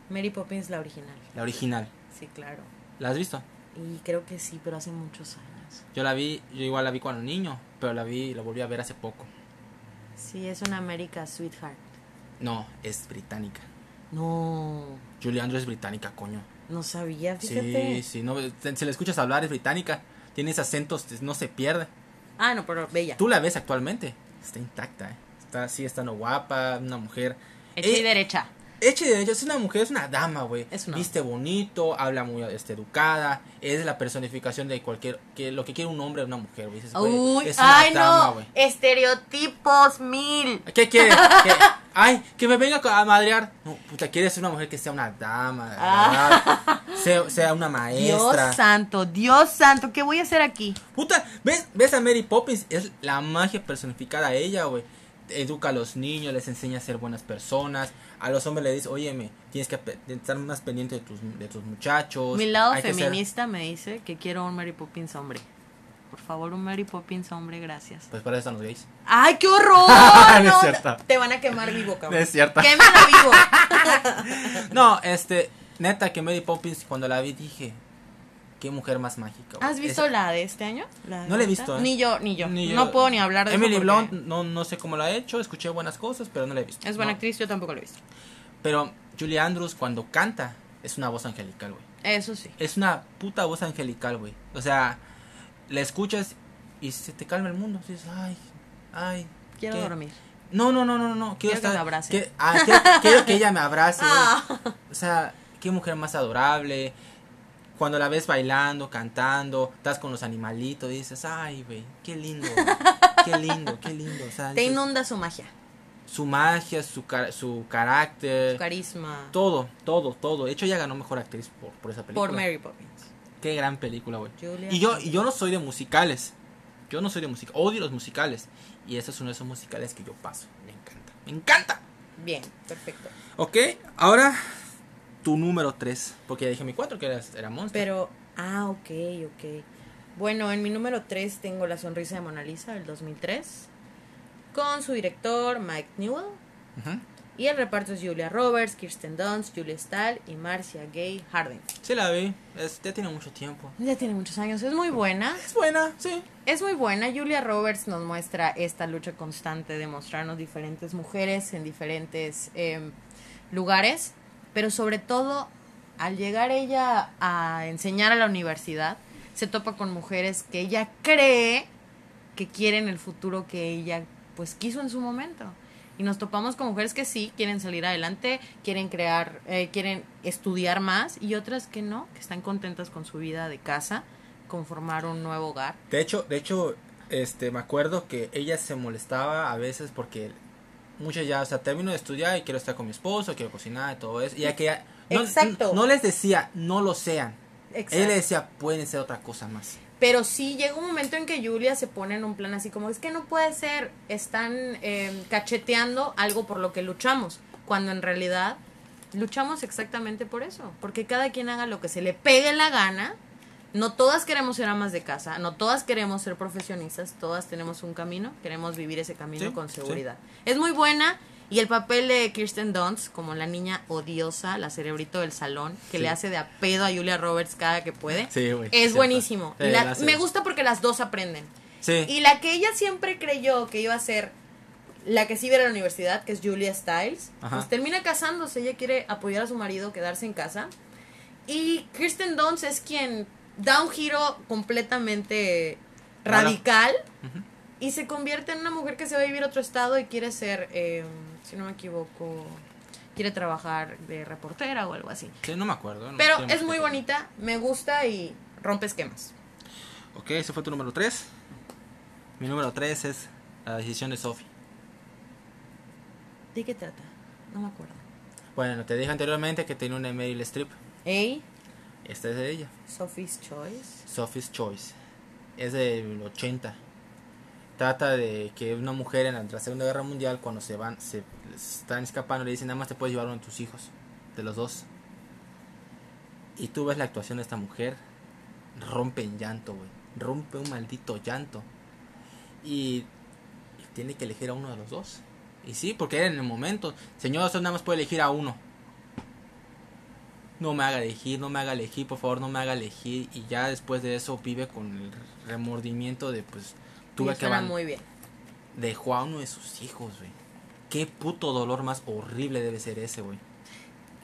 Mary Poppins, la original. la original. Sí, claro. ¿La has visto? Y creo que sí, pero hace muchos años. Yo la vi, yo igual la vi cuando niño, pero la vi, la volví a ver hace poco. Sí, es una America Sweetheart. No, es británica. No, Julie Andrews es británica, coño. No sabía, fíjate. Sí, sí, no, si la escuchas hablar es británica, tiene ese acento, no se pierde. Ah, no, pero bella. Tú la ves actualmente, está intacta, ¿eh? está así, estando guapa, una mujer. Hecha y Eh, derecha. Hecha y derecha, es una mujer, es una dama, güey. Una Viste bonito, habla muy este, educada, es la personificación de cualquier, que lo que quiere un hombre de una mujer, güey. Uy, es una ay dama, no, güey. estereotipos mil. ¿Qué quiere? ¿Qué? <laughs> Ay, que me venga a madrear. No, puta, quieres una mujer que sea una dama, Ah. sea una maestra. Dios santo, Dios santo, ¿qué voy a hacer aquí? Puta, ¿ves, ¿ves a Mary Poppins? Es la magia personificada a ella, güey. Educa a los niños, les enseña a ser buenas personas. A los hombres le dice, óyeme, tienes que estar más pendiente de tus, de tus muchachos. Mi lado hay que ser-". feminista me dice que quiero un Mary Poppins hombre. Por favor, un Mary Poppins hombre, gracias. Pues para eso están los gays. ¡Ay, qué horror! <laughs> No es No, cierto. Te van a quemar vivo, cabrón. Es cierto. Quémala vivo. <laughs> No, este, neta que Mary Poppins cuando la vi dije, qué mujer más mágica. ¿Has visto la de este año? ¿La No la he visto, esta? ¿eh? Ni yo, ni yo. Ni yo- No puedo ni hablar de Emily eso porque Blunt, no, no sé cómo la ha hecho, escuché buenas cosas, pero no la he visto. Es buena No. actriz, yo tampoco la he visto. Pero Julie Andrews cuando canta es una voz angelical, güey. Eso sí. Es una puta voz angelical, güey. O sea, la escuchas y se te calma el mundo. Dices, ay, ay. Quiero ¿qué? dormir. No, no, no, no, no. Quiero, Quiero que estar, me abrace. que- ah, quiero, quiero que ella me abrace, güey. <laughs> Ah. O sea, qué mujer más adorable. Cuando la ves bailando, cantando, estás con los animalitos, dices, ay, güey, qué lindo, qué lindo, qué lindo. O sea, Te inunda su magia, su magia, su, car- su carácter, su carisma. todo, todo, todo. De hecho, ella ganó mejor actriz por, por esa película. Por Mary Poppins. Qué gran película, güey. Y yo, y yo no soy de musicales. Yo no soy de música. Odio los musicales. Y ese es uno de esos musicales que yo paso. Me encanta. Me encanta. Bien, perfecto. Ok, ahora tu número 3. Porque ya dije mi 4 que era, era Monster. Pero, ah, ok, ok. Bueno, en mi número 3 tengo La sonrisa de Mona Lisa del 2003. Con su director Mike Newell. Ujú. Y el reparto es Julia Roberts, Kirsten Dunst, Julia Stahl y Marcia Gay Harden. Sí la vi. Es- ya tiene mucho tiempo. Ya tiene muchos años, es muy buena. Es buena, sí. Es muy buena. Julia Roberts nos muestra esta lucha constante de mostrarnos diferentes mujeres en diferentes em, lugares, pero sobre todo al llegar ella a enseñar a la universidad, se topa con mujeres que ella cree que quieren el futuro que ella pues quiso en su momento. Y nos topamos con mujeres que sí quieren salir adelante, quieren crear, eh, quieren estudiar más y otras que no, que están contentas con su vida de casa, con formar un nuevo hogar. De hecho, de hecho, este, me acuerdo que ella se molestaba a veces porque muchas ya, o sea, termino de estudiar y quiero estar con mi esposo, quiero cocinar y todo eso. Y ya que ya, no, Exacto. no les decía, no lo sean. Exacto. Él decía, pueden ser otra cosa más. Pero sí llega un momento en que Julia se pone en un plan así como, es que no puede ser, están eh, cacheteando algo por lo que luchamos, cuando en realidad luchamos exactamente por eso, porque cada quien haga lo que se le pegue la gana, no todas queremos ser amas de casa, no todas queremos ser profesionistas, todas tenemos un camino, queremos vivir ese camino Sí, con sí. seguridad. Es muy buena y el papel de Kirsten Dunst como la niña odiosa, la cerebrito del salón, que Sí. le hace de a pedo a Julia Roberts cada que puede. Es buenísimo. La- me gusta porque las dos aprenden. Y la que ella siempre creyó que iba a ser la que sí a la universidad, que es Julia Stiles, Ajá. pues termina casándose. Ella quiere apoyar a su marido, quedarse en casa. Y Kirsten Dunst es quien da un giro completamente radical y se convierte en una mujer que se va a vivir a otro estado y quiere ser, eh, si no me equivoco, quiere trabajar de reportera o algo así. Sí, no me acuerdo. no Pero es muy bonita, me gusta y rompe esquemas. Ok, ese fue tu número 3. Mi número 3 es la decisión de Sophie. ¿De qué trata? No me acuerdo. Bueno, te dije anteriormente que tenía una Meryl Streep. A. Esta es de ella. Sophie's Choice. Sophie's Choice. Es del 80. Trata de que una mujer en la, Segunda Guerra Mundial, cuando se van, se están escapando, le dicen nada más te puedes llevar uno de tus hijos, de los dos. Y tú ves la actuación de esta mujer, rompe en llanto, güey. Rompe un maldito llanto. Y, y tiene que elegir a uno de los dos. Y sí, porque era en el momento. Señor, usted nada más puede elegir a uno. No me haga elegir, no me haga elegir, por favor, no me haga elegir. Y ya después de eso vive con el remordimiento de, pues, tuve Me que aban- muy bien. Dejó a uno de sus hijos, güey. Qué puto dolor más horrible debe ser ese, güey.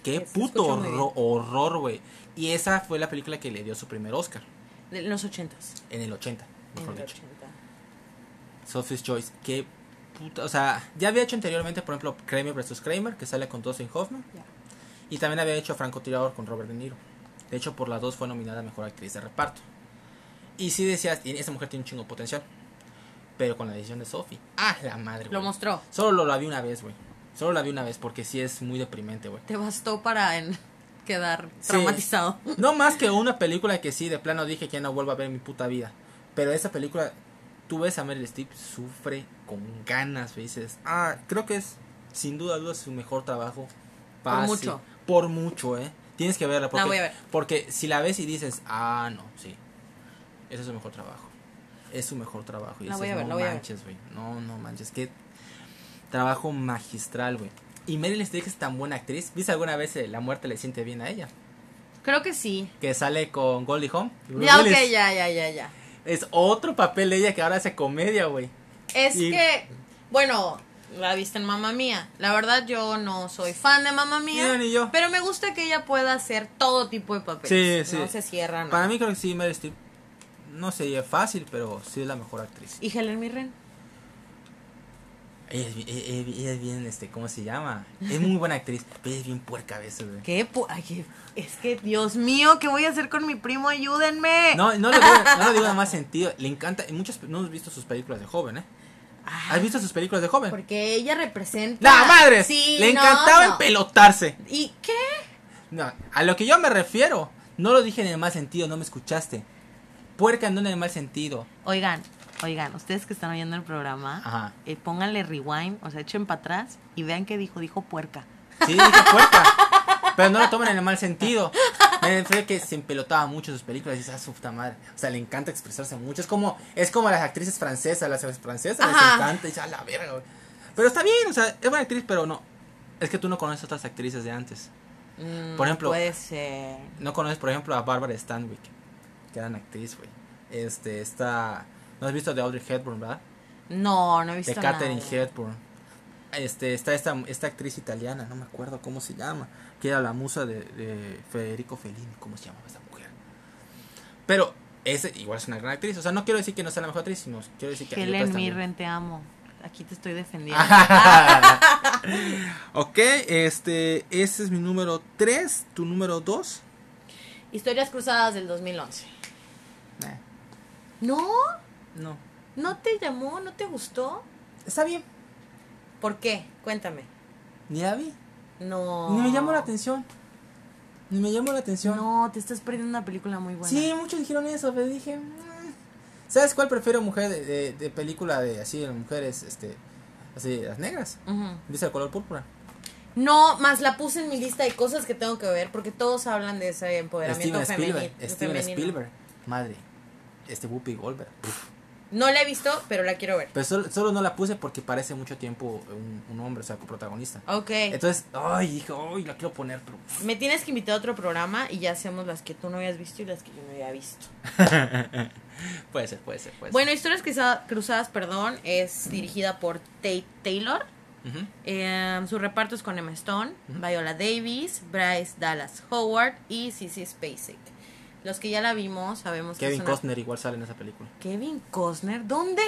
Qué Se puto horror, horror, güey. Y esa fue la película que le dio su primer Oscar. De los ochentas. En el 80, En mejor el dicho. 80. Sophie's Choice. Qué puta. O sea, ya había hecho anteriormente, por ejemplo, Kramer vs. Kramer, que sale con Dustin Hoffman. Y también había hecho Francotirador con Robert De Niro. De hecho, por las dos fue nominada a Mejor Actriz de Reparto. Y sí decías, y esa mujer tiene un chingo de potencial. Pero con la decisión de Sophie. ¡Ah, la madre, Lo mostró. Solo lo la vi una vez, güey. Solo la vi una vez porque sí es muy deprimente, güey. Te bastó para en- <laughs> quedar Sí. traumatizado. No <laughs> más que una película que sí, de plano dije que ya no vuelvo a ver en mi puta vida. Pero esa película, tú ves a Meryl Streep, sufre con ganas, dices, ah, creo que es sin duda alguna su mejor trabajo. Por Fácil. mucho. Por mucho, eh. Tienes que verla. Porque, La voy a ver. Porque si la ves y dices, ah, no, sí. Ese es su mejor trabajo. Es su mejor trabajo. Y La dices, voy a ver, no voy a ver". manches, güey. No, no manches. Qué trabajo magistral, güey. Y Meryl Streep es tan buena actriz. ¿Viste alguna vez eh, La muerte le siente bien a ella? Creo que sí. que sale con Goldie Hawn. Ya, ok, Willis. ya, ya, ya, ya. Es otro papel de ella que ahora hace comedia, güey. Es Y- que, bueno, la viste en Mamma Mía. La verdad, yo no soy fan de Mamma Mía. Ni yo. Pero me gusta que ella pueda hacer todo tipo de papeles. Sí, No sí. se cierra, Para nada. mí creo que sí, Meryl Streep no sería fácil, pero sí es la mejor actriz. ¿Y Helen Mirren? Ella es, ella- ella es bien, este, ¿cómo se llama? Es muy buena actriz, <laughs> pero ella es bien puerca a veces, güey. ¿Qué? Ay, es que, Dios mío, ¿qué voy a hacer con mi primo? Ayúdenme. No, no lo digo, no lo digo en más sentido. Le encanta, y muchos no has visto sus películas de joven, ¿eh? Ay, ¿Has visto sus películas de joven? Porque ella representa. ¡La madre! Sí, Le no, encantaba no. empelotarse. ¿Y qué? No, a lo que yo me refiero, no lo dije en el mal sentido, no me escuchaste. Puerca no en el mal sentido. Oigan, oigan, ustedes que están oyendo el programa, eh, pónganle rewind, o sea, echen para atrás y vean qué dijo. Dijo puerca. Sí, dije puerca. Pero no lo tomen en el mal sentido. <laughs> <laughs> Me refiero que se empelotaba mucho en sus películas y dices, ah, su puta madre. O sea, le encanta expresarse mucho. Es como, es como las actrices francesas, las francesas les Ajá. encanta. Y dices, a la verga, güey. Pero está bien, o sea, es buena actriz, pero no. Es que tú no conoces otras actrices de antes. Mm, Por ejemplo- Puede ser. No conoces, por ejemplo, a Barbara Stanwyck, que era una actriz, güey. Este, está... ¿No has visto de Audrey Hepburn, verdad? No, no he visto de Catherine. Hepburn. Este, está esta, esta actriz italiana, no me acuerdo cómo se llama, que era la musa de, de Federico Fellini, ¿cómo se llamaba esta mujer? Pero ese igual es una gran actriz, o sea, no quiero decir que no sea la mejor actriz, sino quiero decir que Helen. Mirren, te amo. Aquí te estoy defendiendo. <laughs> ok, este, ese es mi número 3, tu número 2. Historias cruzadas del 2011. ¿No? no, ¿No te llamó? ¿No te gustó? está bien, ¿Por qué? Cuéntame. ni la vi, No. ni me llamó la atención, ni me llamó la atención. No, te estás perdiendo una película muy buena. Sí, muchos dijeron eso, pero dije, "Mm". ¿sabes cuál prefiero mujer de, de, de película de así, de mujeres, este, así, las negras? Ujú. Dice el color púrpura. No, más la puse en mi lista de cosas que tengo que ver porque todos hablan de ese empoderamiento Steven femenino. Spielberg, Steven Spielberg, madre, este Whoopi Goldberg. Uf. No la he visto, pero la quiero ver. Pero solo, solo no la puse porque parece mucho tiempo un, un hombre, o sea, protagonista. Ok. Entonces, ay, dije, ay, la quiero poner, pero... Me tienes que invitar a otro programa y ya hacemos las que tú no habías visto y las que yo no había visto. <laughs> puede ser, puede ser, puede ser. Bueno, Historias Cruza- Cruzadas, perdón, es dirigida por Tate Taylor. Ujú. Eh, su reparto es con Emma Stone, Viola Davis, Bryce Dallas Howard y Sissy Spacek. Los que ya la vimos sabemos que Kevin una... Costner igual sale en esa película. Kevin Costner, ¿dónde?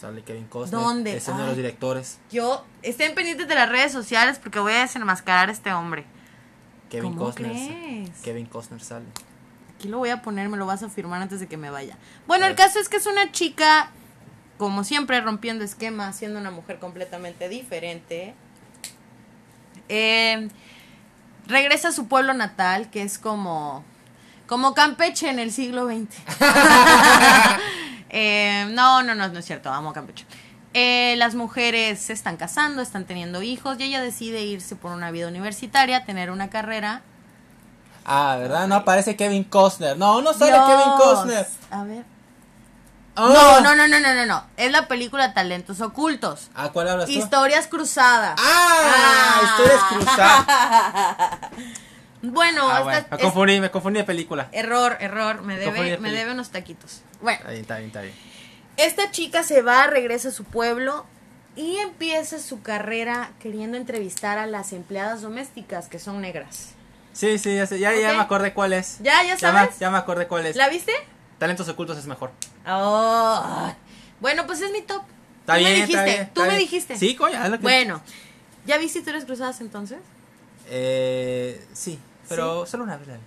Sale Kevin Costner. ¿Dónde? Es uno de los directores. Yo, estén pendientes de las redes sociales porque voy a desenmascarar a este hombre. Kevin ¿Cómo Costner. crees? Kevin Costner sale. Aquí lo voy a poner, me lo vas a firmar antes de que me vaya. Bueno, el caso es que es una chica, como siempre, rompiendo esquemas, siendo una mujer completamente diferente. Eh, regresa a su pueblo natal, que es como, como Campeche en el siglo XX. <laughs> Eh, no, no, no, no es cierto, amo Campeche. Eh, las mujeres se están casando, están teniendo hijos y ella decide irse por una vida universitaria, tener una carrera. Ah, ¿verdad? No aparece Kevin Costner. No, no sale Dios. Kevin Costner. A ver. Ah. No, no, no, no, no, no, no. Es la película Talentos Ocultos. ¿A cuál hablas tú? Historias cruzadas. Ah, historias cruzadas. <laughs> Bueno, Ah, bueno, me es- confundí, me confundí de película. error, error. Me debe, de me debe unos taquitos. Bueno, Está bien, está bien, está bien. esta chica se va, regresa a su pueblo y empieza su carrera queriendo entrevistar a las empleadas domésticas que son negras. Sí, sí, ya, sé, ya, ya me acordé cuál es. ¿Ya, ya sabes? Ya me, acordé cuál es. ¿La viste? Talentos ocultos es mejor. Oh, bueno, pues es mi top. Está Tú bien, me está dijiste, bien, tú está me bien. dijiste. Sí, coño, es lo que- Bueno, ¿ya viste historias cruzadas entonces? Eh, sí, pero solo una vez. la vi.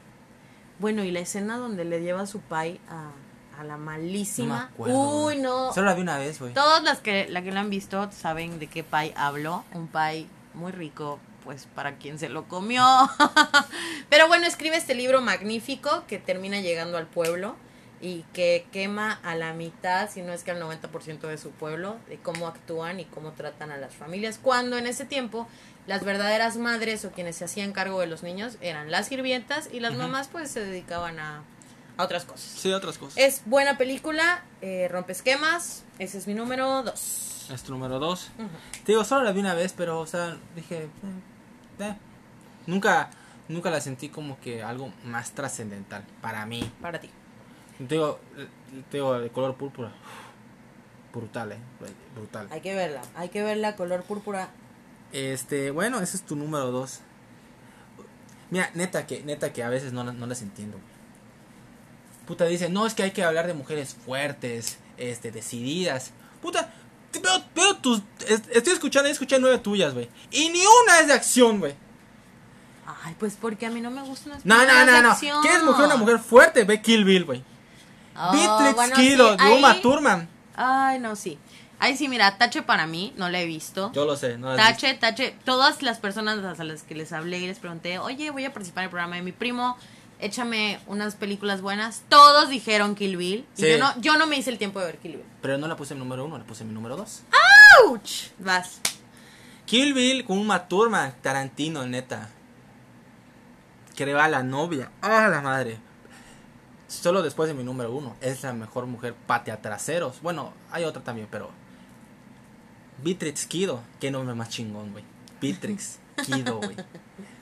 Bueno, y la escena donde le lleva su pie a, a la No malísima. acuerdo, Uy, no. Solo la vi una vez, güey. Todas las que la que la han visto saben de qué pie hablo. Un pie muy rico, pues para quien se lo comió. <laughs> Pero bueno, escribe este libro magnífico que termina llegando al pueblo y que quema a la mitad, si no es que al 90% de su pueblo, de cómo actúan y cómo tratan a las familias. Cuando en ese tiempo las verdaderas madres o quienes se hacían cargo de los niños eran las sirvientas y las Ujú. mamás pues se dedicaban a, a otras cosas. Sí, otras cosas. Es buena película, eh, rompe esquemas. Ese es mi número dos. Es tu número dos. Te digo, solo la vi una vez, pero, o sea, dije. eh, eh. Nunca, nunca la sentí como que algo más trascendental para mí. Para ti. Te digo, te digo, de color púrpura. Brutal, eh. Brutal. Hay que verla. Hay que verla color púrpura. Este, bueno, ese es tu número dos. Mira, neta que, neta que a veces no, no las entiendo. Puta dice, no, es que hay que hablar de mujeres fuertes, este, decididas. Puta, Veo, veo tus. es- Estoy escuchando y escuché nueve tuyas, güey. Y ni una es de acción, güey. Ay, pues porque a mí no me gustan las No, no, no, no. acción. ¿Quieres mujer una mujer fuerte? Ve Kill Bill, güey. Oh, Beatrix bueno, Kiddo, sí, de ahí- Uma Thurman. Ay, no, sí. Ahí sí, mira, Tache para mí, no la he visto. Yo lo sé, no la has visto. Tache, Tache, todas las personas a las que les hablé y les pregunté, oye, voy a participar en el programa de mi primo, échame unas películas buenas. Todos dijeron Kill Bill. Sí. Y yo no, yo no me hice el tiempo de ver Kill Bill. Pero no la puse en número uno, la puse en mi número dos. ¡Auch! Vas. Kill Bill con Uma Thurman, Tarantino, neta. Que va a la novia. ¡Ah, la madre! Solo después de mi número uno. Es la mejor mujer patea traseros. Bueno, hay otra también, pero. Beatrix Kido. Qué nombre más chingón, güey. Beatrix Kido, güey.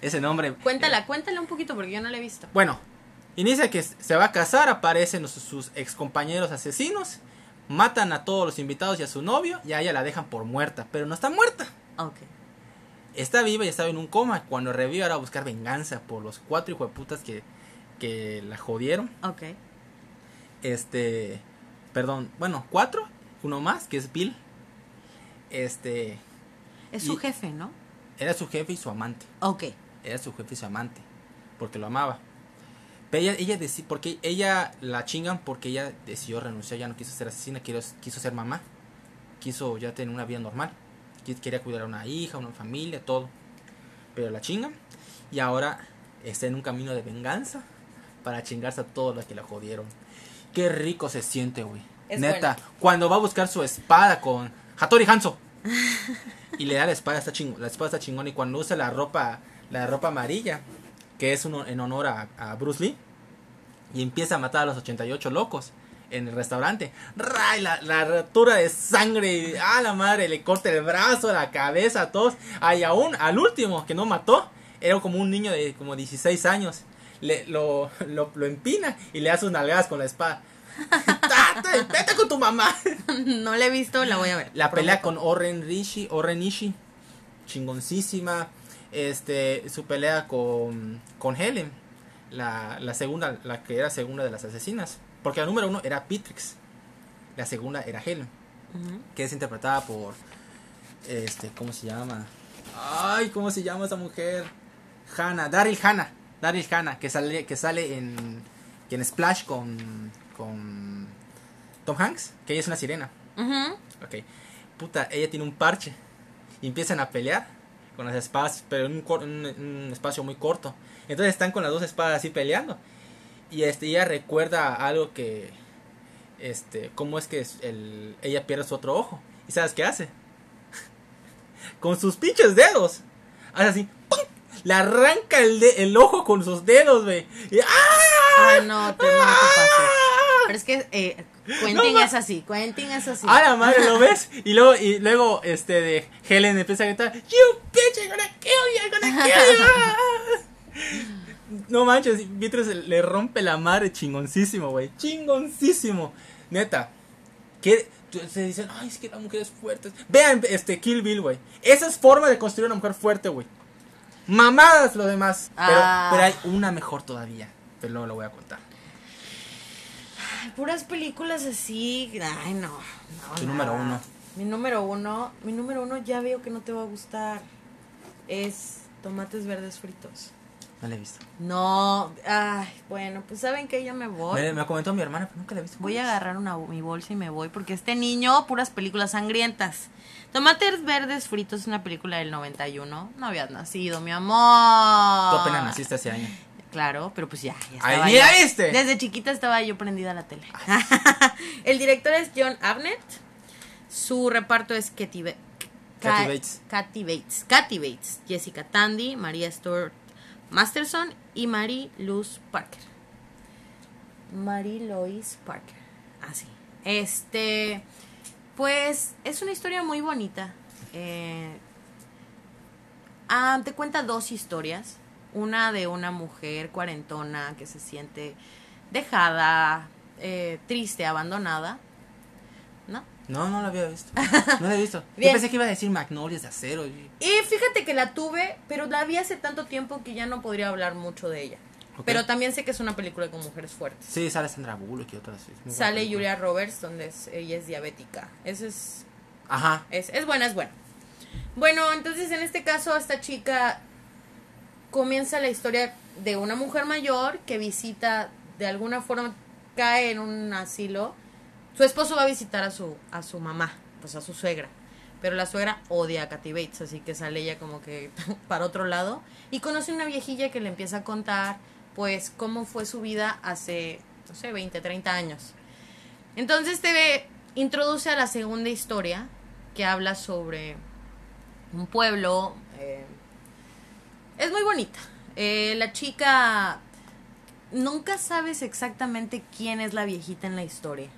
Ese nombre. Cuéntala, eh, cuéntala un poquito porque yo no la he visto. bueno, inicia que se va a casar, aparecen sus, sus ex compañeros asesinos, matan a todos los invitados y a su novio, y a ella la dejan por muerta, pero no está muerta. Ok. Está viva y estaba en un coma. Cuando revive ahora a buscar venganza por los cuatro hijueputas que, que la jodieron. Ok. Este, perdón, bueno, cuatro, uno más, que es Bill. Este, Es su jefe, ¿no? era su jefe y su amante. Ok. Era su jefe y su amante, porque lo amaba. Pero ella, ella deci- porque ella la chingan porque ella decidió renunciar, ya no quiso ser asesina, quiso, quiso ser mamá. Quiso ya tener una vida normal. Quería cuidar a una hija, una familia, todo. Pero la chingan y ahora está en un camino de venganza para chingarse a todos los que la jodieron. Qué rico se siente, güey. Neta, cuando va a buscar su espada con Hattori Hanzo. y le da la espada está chingón, la espada está chingón y cuando usa la ropa la ropa amarilla, que es uno en honor a, Bruce Lee y empieza a matar a los 88 locos en el restaurante. ¡Ray! La, la rotura de sangre. ¡Ah, la madre! Le corta el brazo, la cabeza, todos. Ah, y aún al último que no mató, era como un niño de como 16 años. Le, lo, lo, lo empina y le hace unas nalgadas con la espada. ¡Vete con tu mamá! <laughs> no la he visto, la voy a ver. La pelea con Oren Rishi, Oren Ishii, chingoncísima. Este, su pelea con, con Helen, la, la segunda, la que era segunda de las asesinas. Porque la número uno era Beatrix, la segunda era Helen, que es interpretada por, este, ¿cómo se llama? Ay, ¿cómo se llama esa mujer? Hannah, Daryl Hannah, Daryl Hannah, que sale, que sale en, en Splash con, con Tom Hanks, que ella es una sirena. Ujú. Ok. Puta, ella tiene un parche. Y empiezan a pelear con las espadas, pero en un, un- un espacio muy corto. Entonces están con las dos espadas así peleando. Y este, ella recuerda algo que. Este, cómo es que el, ella pierde su otro ojo. ¿Y sabes qué hace? <laughs> con sus pinches dedos. Hace así. ¡pum! Le arranca el, de- el ojo con sus dedos, güey. ¡ah! Ah, no, te, no te pases. Pero es que eh, Quentin No, es así, Quentin es así. A la madre, ¿lo <laughs> ves? Y luego, y luego, este, de Helen empieza a gritar, You bitch, I'm gonna kill you, I'm gonna kill you. no manches, Beatriz le rompe la madre chingoncísimo, güey. Chingoncísimo. Neta. Que se dicen, ay, es que la mujer es fuerte. Vean, este, Kill Bill, güey. Esa es forma de construir una mujer fuerte, güey. Mamadas lo demás. Pero, Ah. pero hay una mejor todavía. Pero luego lo voy a contar. Ay, Puras películas así. Ay, no. no Tu nada. número uno. Mi número uno. Mi número uno ya veo que no te va a gustar. Es tomates verdes fritos. No la he visto. No. Ay, bueno, pues saben que ya me voy. Me, me comentó mi hermana, pero nunca la he visto. Voy a agarrar una, mi bolsa y me voy porque este niño, puras películas sangrientas. Tomates verdes fritos es una película del 91. No habías nacido, mi amor. Tú apenas naciste hace años. Claro, pero pues ya, ya Ahí ya viste. Desde chiquita estaba yo prendida a la tele. <laughs> El director es John Abnett. Su reparto es Katy, Ba- Kathy Ka- Bates. Kathy Bates. Kathy Bates. Jessica Tandy, María Stuart Masterson y Mary Luz Parker. Mary Lois Parker. Así. Este. Pues es una historia muy bonita. Eh, ah, te cuenta dos historias. Una de una mujer cuarentona que se siente dejada, eh, triste, abandonada. ¿No? No, no la había visto. No la he visto. <laughs> Yo pensé que iba a decir Magnolias de acero. y- Y fíjate que la tuve, pero la vi hace tanto tiempo que ya no podría hablar mucho de ella. Pero también sé que es una película con mujeres fuertes. Sí, sale Sandra Bullock y otras. Sale. Julia Roberts, donde es- ella es diabética. Ese es Ajá. Es, es buena, es buena. Bueno, entonces en este caso esta chica comienza la historia de una mujer mayor que visita, de alguna forma cae en un asilo. Su esposo va a visitar a su, a su mamá, pues a su suegra. Pero la suegra odia a Kathy Bates, así que sale ella como que <laughs> para otro lado. Y conoce una viejilla que le empieza a contar, pues, cómo fue su vida hace, no sé, 20, 30 años. Entonces te introduce a la segunda historia, que habla sobre un pueblo. eh, es muy bonita. Eh, la chica nunca sabes exactamente quién es la viejita en la historia,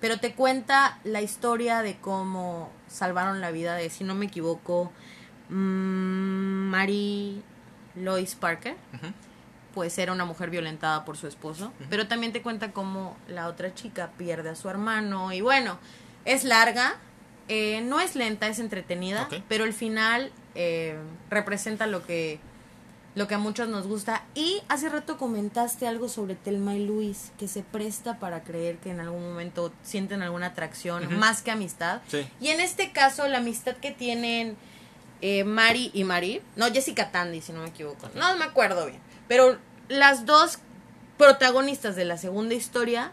pero te cuenta la historia de cómo salvaron la vida de, si no me equivoco, mm, Mary Lois Parker. Ujú. Pues era una mujer violentada por su esposo, pero también te cuenta cómo la otra chica pierde a su hermano y bueno, es larga, eh, no es lenta, es entretenida, pero el final eh, representa lo que lo que a muchos nos gusta. Y hace rato comentaste algo sobre Telma y Luis, que se presta para creer que en algún momento sienten alguna atracción, más que amistad. Sí. Y en este caso, la amistad que tienen eh, Mari y Mari, no, Jessica Tandy, si no me equivoco, no me acuerdo bien, pero las dos protagonistas de la segunda historia,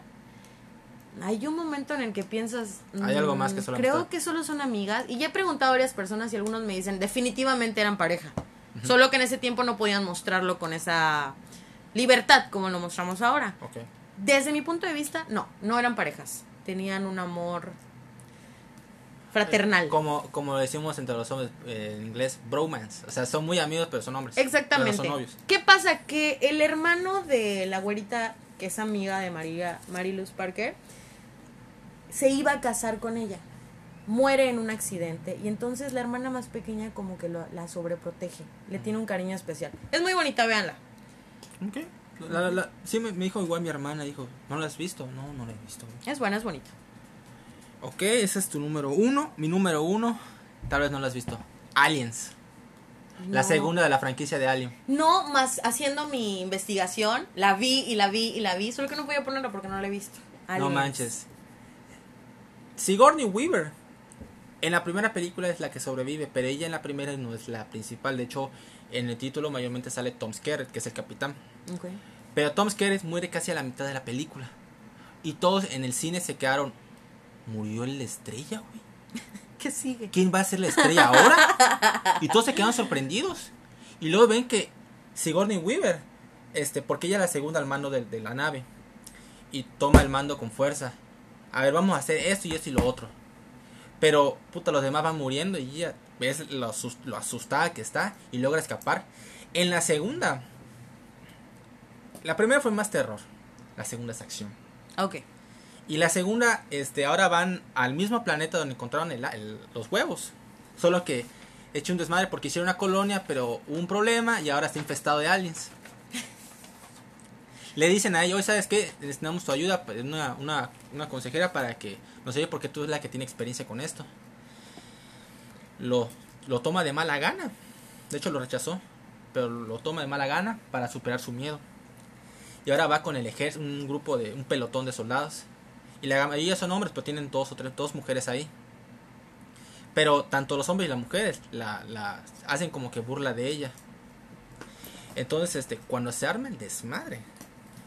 hay un momento en el que piensas, Hay algo mm, más que solo creo amistad. que solo son amigas, y ya he preguntado a varias personas y algunos me dicen, definitivamente eran pareja, solo que en ese tiempo no podían mostrarlo con esa libertad como lo mostramos ahora. Ok. Desde mi punto de vista, no, no eran parejas. Tenían un amor fraternal. Como, como decimos entre los hombres eh, en inglés, bromance. O sea, son muy amigos, pero son hombres. Exactamente. Pero son novios. ¿Qué pasa? Que el hermano de la güerita, que es amiga de María, Mariluz Parker, se iba a casar con ella. Muere en un accidente y entonces la hermana más pequeña como que lo- la sobreprotege. Le tiene un cariño especial. Es muy bonita, véanla. Ok. La- la- la- sí, me, me dijo igual mi hermana, dijo, ¿no la has visto? No, no la he visto. Es buena, es bonita. Ok, ese es tu número uno. Mi número uno, tal vez no lo has visto. Aliens. La segunda de la franquicia de Alien. No, más haciendo mi investigación, la vi y la vi y la vi, solo que no voy a ponerla porque no la he visto. No manches. Sigourney Weaver. En la primera película es la que sobrevive, pero ella en la primera no es la principal. De hecho, en el título mayormente sale Tom Skerritt, que es el capitán. Pero Tom Skerritt muere casi a la mitad de la película. Y todos en el cine se quedaron. ¿Murió la estrella, güey? <laughs> ¿Qué sigue? ¿Quién va a ser la estrella ahora? Y todos se quedaron sorprendidos. Y luego ven que Sigourney Weaver, este, porque ella es la segunda al mando de, de la nave. Y toma el mando con fuerza. A ver, vamos a hacer esto y esto y lo otro. Pero, puta, los demás van muriendo y ella ves lo, lo asustada que está y logra escapar. En la segunda, la primera fue más terror. La segunda es acción. Ok. Y la segunda, este, ahora van al mismo planeta donde encontraron el- el- los huevos. Solo que hecho un desmadre porque hicieron una colonia, pero hubo un problema y ahora está infestado de aliens. Le dicen a ella, hoy sabes qué, necesitamos tu ayuda, pues, una, una, una consejera para que nos ayude porque tú eres la que tiene experiencia con esto. Lo, lo toma de mala gana. De hecho lo rechazó, pero lo toma de mala gana para superar su miedo. Y ahora va con el ejército, un grupo de, un pelotón de soldados. Y la mayoría son hombres, pero tienen dos o tres, dos mujeres ahí. Pero tanto los hombres y las mujeres la, la hacen como que burla de ella. Entonces, este, cuando se arma el desmadre,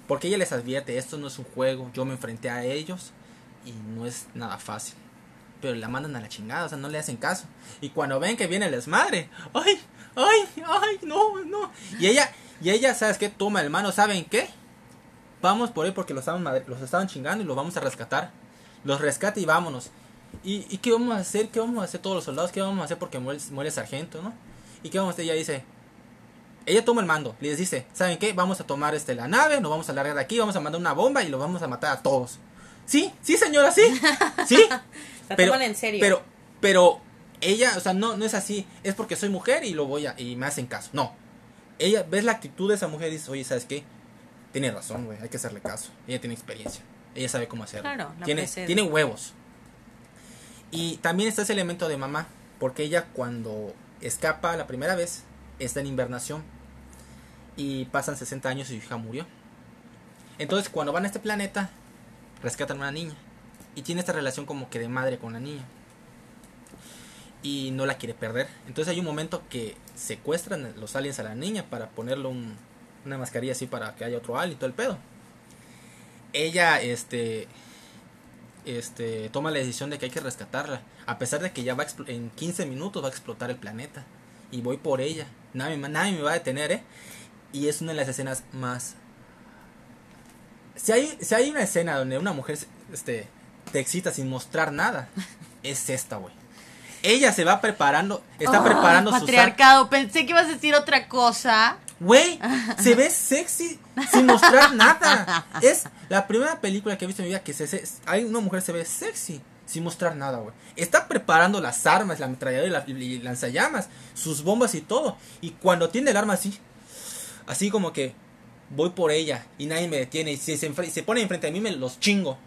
porque ella les advierte, esto no es un juego, yo me enfrenté a ellos y no es nada fácil. Pero la mandan a la chingada, o sea, no le hacen caso. Y cuando ven que viene el desmadre, ay, ay, ay, no, no. Y ella, y ella, ¿sabes qué? Toma el mano, ¿saben qué? Vamos por él porque los estaban, los estaban chingando y los vamos a rescatar. Los rescata y vámonos. ¿Y, ¿Y qué vamos a hacer? ¿Qué vamos a hacer todos los soldados? ¿Qué vamos a hacer porque muere, muere el sargento, no? ¿Y qué vamos a hacer? Ella dice, ella toma el mando, les dice, ¿saben qué? Vamos a tomar este la nave, nos vamos a largar de aquí, vamos a mandar una bomba y los vamos a matar a todos. Sí, sí señora, sí. <laughs> Sí. La toman en serio. Pero, pero ella, o sea, no, no es así. Es porque soy mujer y lo voy a, y me hacen caso. No. Ella, ves la actitud de esa mujer y dices, oye, ¿sabes qué? Tiene razón, güey, hay que hacerle caso. Ella tiene experiencia. Ella sabe cómo hacerlo. Claro, la tiene, precede. tiene huevos. Y también está ese elemento de mamá, porque ella cuando escapa la primera vez está en invernación y pasan 60 años y su hija murió. Entonces cuando van a este planeta rescatan a una niña y tiene esta relación como que de madre con la niña. y no la quiere perder. Entonces hay un momento que secuestran los aliens a la niña para ponerle un, una mascarilla así para que haya otro alien y todo el pedo. Ella, este, este, toma la decisión de que hay que rescatarla, a pesar de que ya va en 15 minutos va a explotar el planeta. Y voy por ella. Nadie, nadie me va a detener, ¿eh? Y es una de las escenas más... Si hay, si hay una escena donde una mujer este, te excita sin mostrar nada, <laughs> es esta, güey. Ella se va preparando, está Oh, preparando su... sal- Patriarcado, pensé que ibas a decir otra cosa. Güey, <laughs> se ve sexy sin mostrar nada. Es la primera película que he visto en mi vida que se, se- hay una mujer se ve sexy sin mostrar nada, güey. Está preparando las armas, la ametralladora y, la, y lanzallamas, sus bombas y todo. Y cuando tiene el arma así, así como que voy por ella y nadie me detiene. Y si se, enfre- se pone enfrente de mí, me los chingo.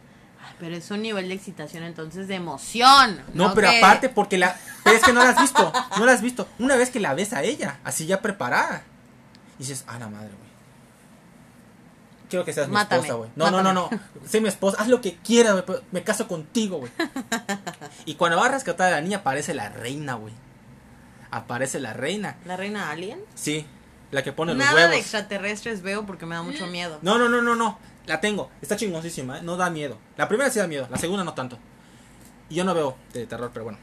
Ay, Pero es un nivel de excitación entonces de emoción. No, pero que- aparte porque la... Pero es que no la has visto, no la has visto. Una vez que la ves a ella, así ya preparada. Y dices, ah, la madre, güey. Quiero que seas mi esposa, güey. No, no, no, no. <laughs> Sé mi esposa, haz lo que quieras, güey. pero Me caso contigo, güey. Y cuando va a rescatar a la niña, aparece la reina, güey. Aparece la reina. ¿La reina alien? Sí, la que pone los Nada huevos. de extraterrestres veo porque me da mucho miedo. No, no, no, no, no. La tengo. Está chingoncísima, ¿eh? No da miedo. La primera sí da miedo, la segunda no tanto. Y yo no veo de terror, pero bueno.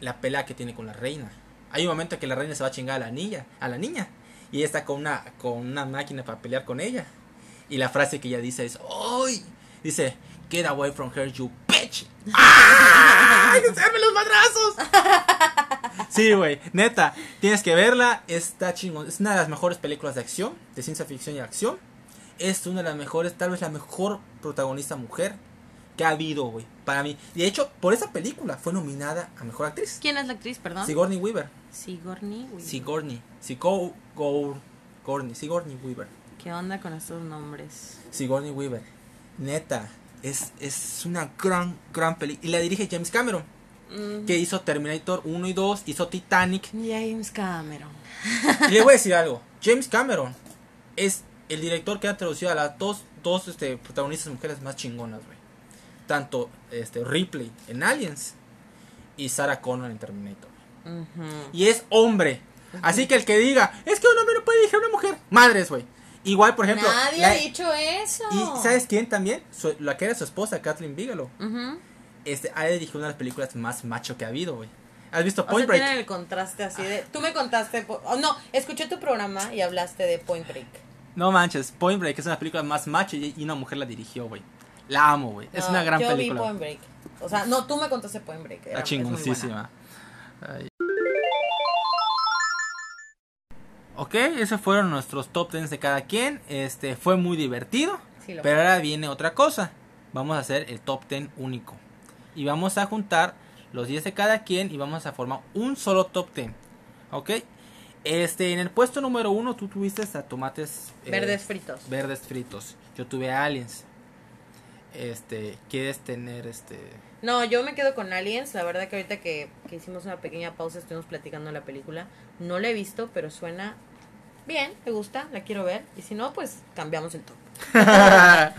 La pelea que tiene con la reina. Hay un momento que la reina se va a chingar a la niña, a la niña. Y ella está con una, con una máquina para pelear con ella. Y la frase que ella dice es, ¡Ay! Dice, Get away from her, you bitch. <laughs> ¡Ay! ¡Que se armen los madrazos! <laughs> Sí, güey, neta, tienes que verla, está chingón. Es una de las mejores películas de acción, de ciencia ficción y acción. Es una de las mejores, tal vez la mejor protagonista mujer que ha habido, güey, para mí. De hecho, por esa película fue nominada a mejor actriz. ¿Quién es la actriz, perdón? Sigourney Weaver. Sigourney. Weaver. Sigourney. Sigo Sigourney. Sigourney Weaver. ¿Qué onda con estos nombres? Sigourney Weaver. Neta, es, es una gran, gran película. Y la dirige James Cameron, Que hizo Terminator 1 y 2, hizo Titanic. James Cameron. Y le voy a decir algo. James Cameron es el director que ha traducido a las dos, dos este, protagonistas mujeres más chingonas, güey. Tanto este, Ripley en Aliens y Sarah Connor en Terminator. Y es hombre. Así que el que diga, es que un hombre no puede dirigir a una mujer. Madres, güey. Igual, por ejemplo. Nadie la- ha dicho eso. Y ¿sabes quién también? Su- la que era su esposa, Kathleen Bigelow. Este, ha dirigido una de las películas más macho que ha habido, güey. ¿Has visto O Point sea, Break? tienen el contraste así de... Tú me contaste... oh, no, escuché tu programa y hablaste de Point Break. No manches, Point Break es una película más macho y, y una mujer la dirigió, güey. La amo, güey. Es No, una gran yo película. vi Point Break. O sea, no, tú me contaste Point Break. era- La buena. chingoncísima. Ok, esos fueron nuestros top 10 de cada quien. Este fue muy divertido. Sí, pero ahora viene otra cosa. Vamos a hacer el top 10 único. Y vamos a juntar los 10 de cada quien y vamos a formar un solo top 10. Ok. Este, en el puesto número uno tú tuviste a tomates eh, Verdes fritos. verdes fritos. Yo tuve aliens. Este, ¿quieres tener este No, yo me quedo con Aliens. La verdad que ahorita que, que hicimos una pequeña pausa estuvimos platicando la película. No la he visto, pero suena bien, me gusta, la quiero ver. Y si no, pues cambiamos el top. <laughs>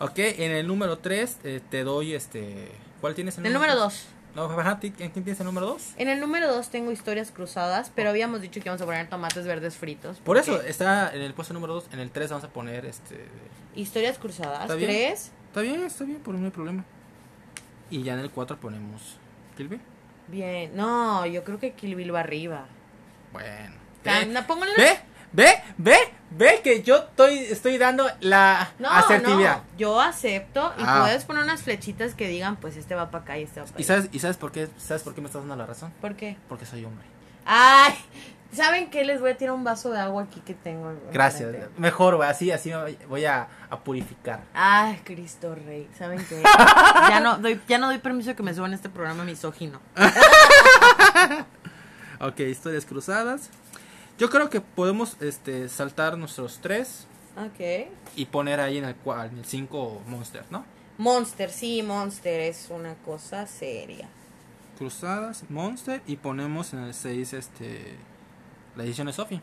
ok, en el número 3 te doy este. ¿Cuál tienes en El número 2. No, ajá, ¿ti- ¿En quién tienes el número 2? En el número 2 tengo historias cruzadas, pero habíamos dicho que íbamos a poner tomates verdes fritos. Por eso, está en el puesto número 2. En el 3 vamos a poner este. Historias cruzadas, ¿Está bien? ¿crees? Está bien, está bien, por no hay problema. Y ya en el 4 ponemos. ¿Kill Bill? Bien. No, yo creo que Kill Bill va arriba. Bueno. Tan- no, pónganle- ¿Ve? ¿Ve? ¿Ve? ¿Ve que yo estoy, estoy dando la No, asertividad? no, yo acepto y Ah. puedes poner unas flechitas que digan, pues este va para acá y este va para ¿Y allá. sabes, ¿Y sabes por qué? ¿Sabes por qué me estás dando la razón? ¿Por qué? Porque soy hombre. Ay, ¿saben qué? Les voy a tirar un vaso de agua aquí que tengo. Gracias. Mejor, güey, así, así voy a, a purificar. Ay, Cristo Rey, ¿saben qué? <laughs> ya no doy, ya no doy permiso que me suban este programa misógino. <laughs> Ok, historias cruzadas. Yo creo que podemos este, saltar nuestros tres Ok. y poner ahí en el 5 Monster, ¿no? Monster, sí, Monster es una cosa seria. Cruzadas, Monster y ponemos en el 6 este, la edición de Sophie.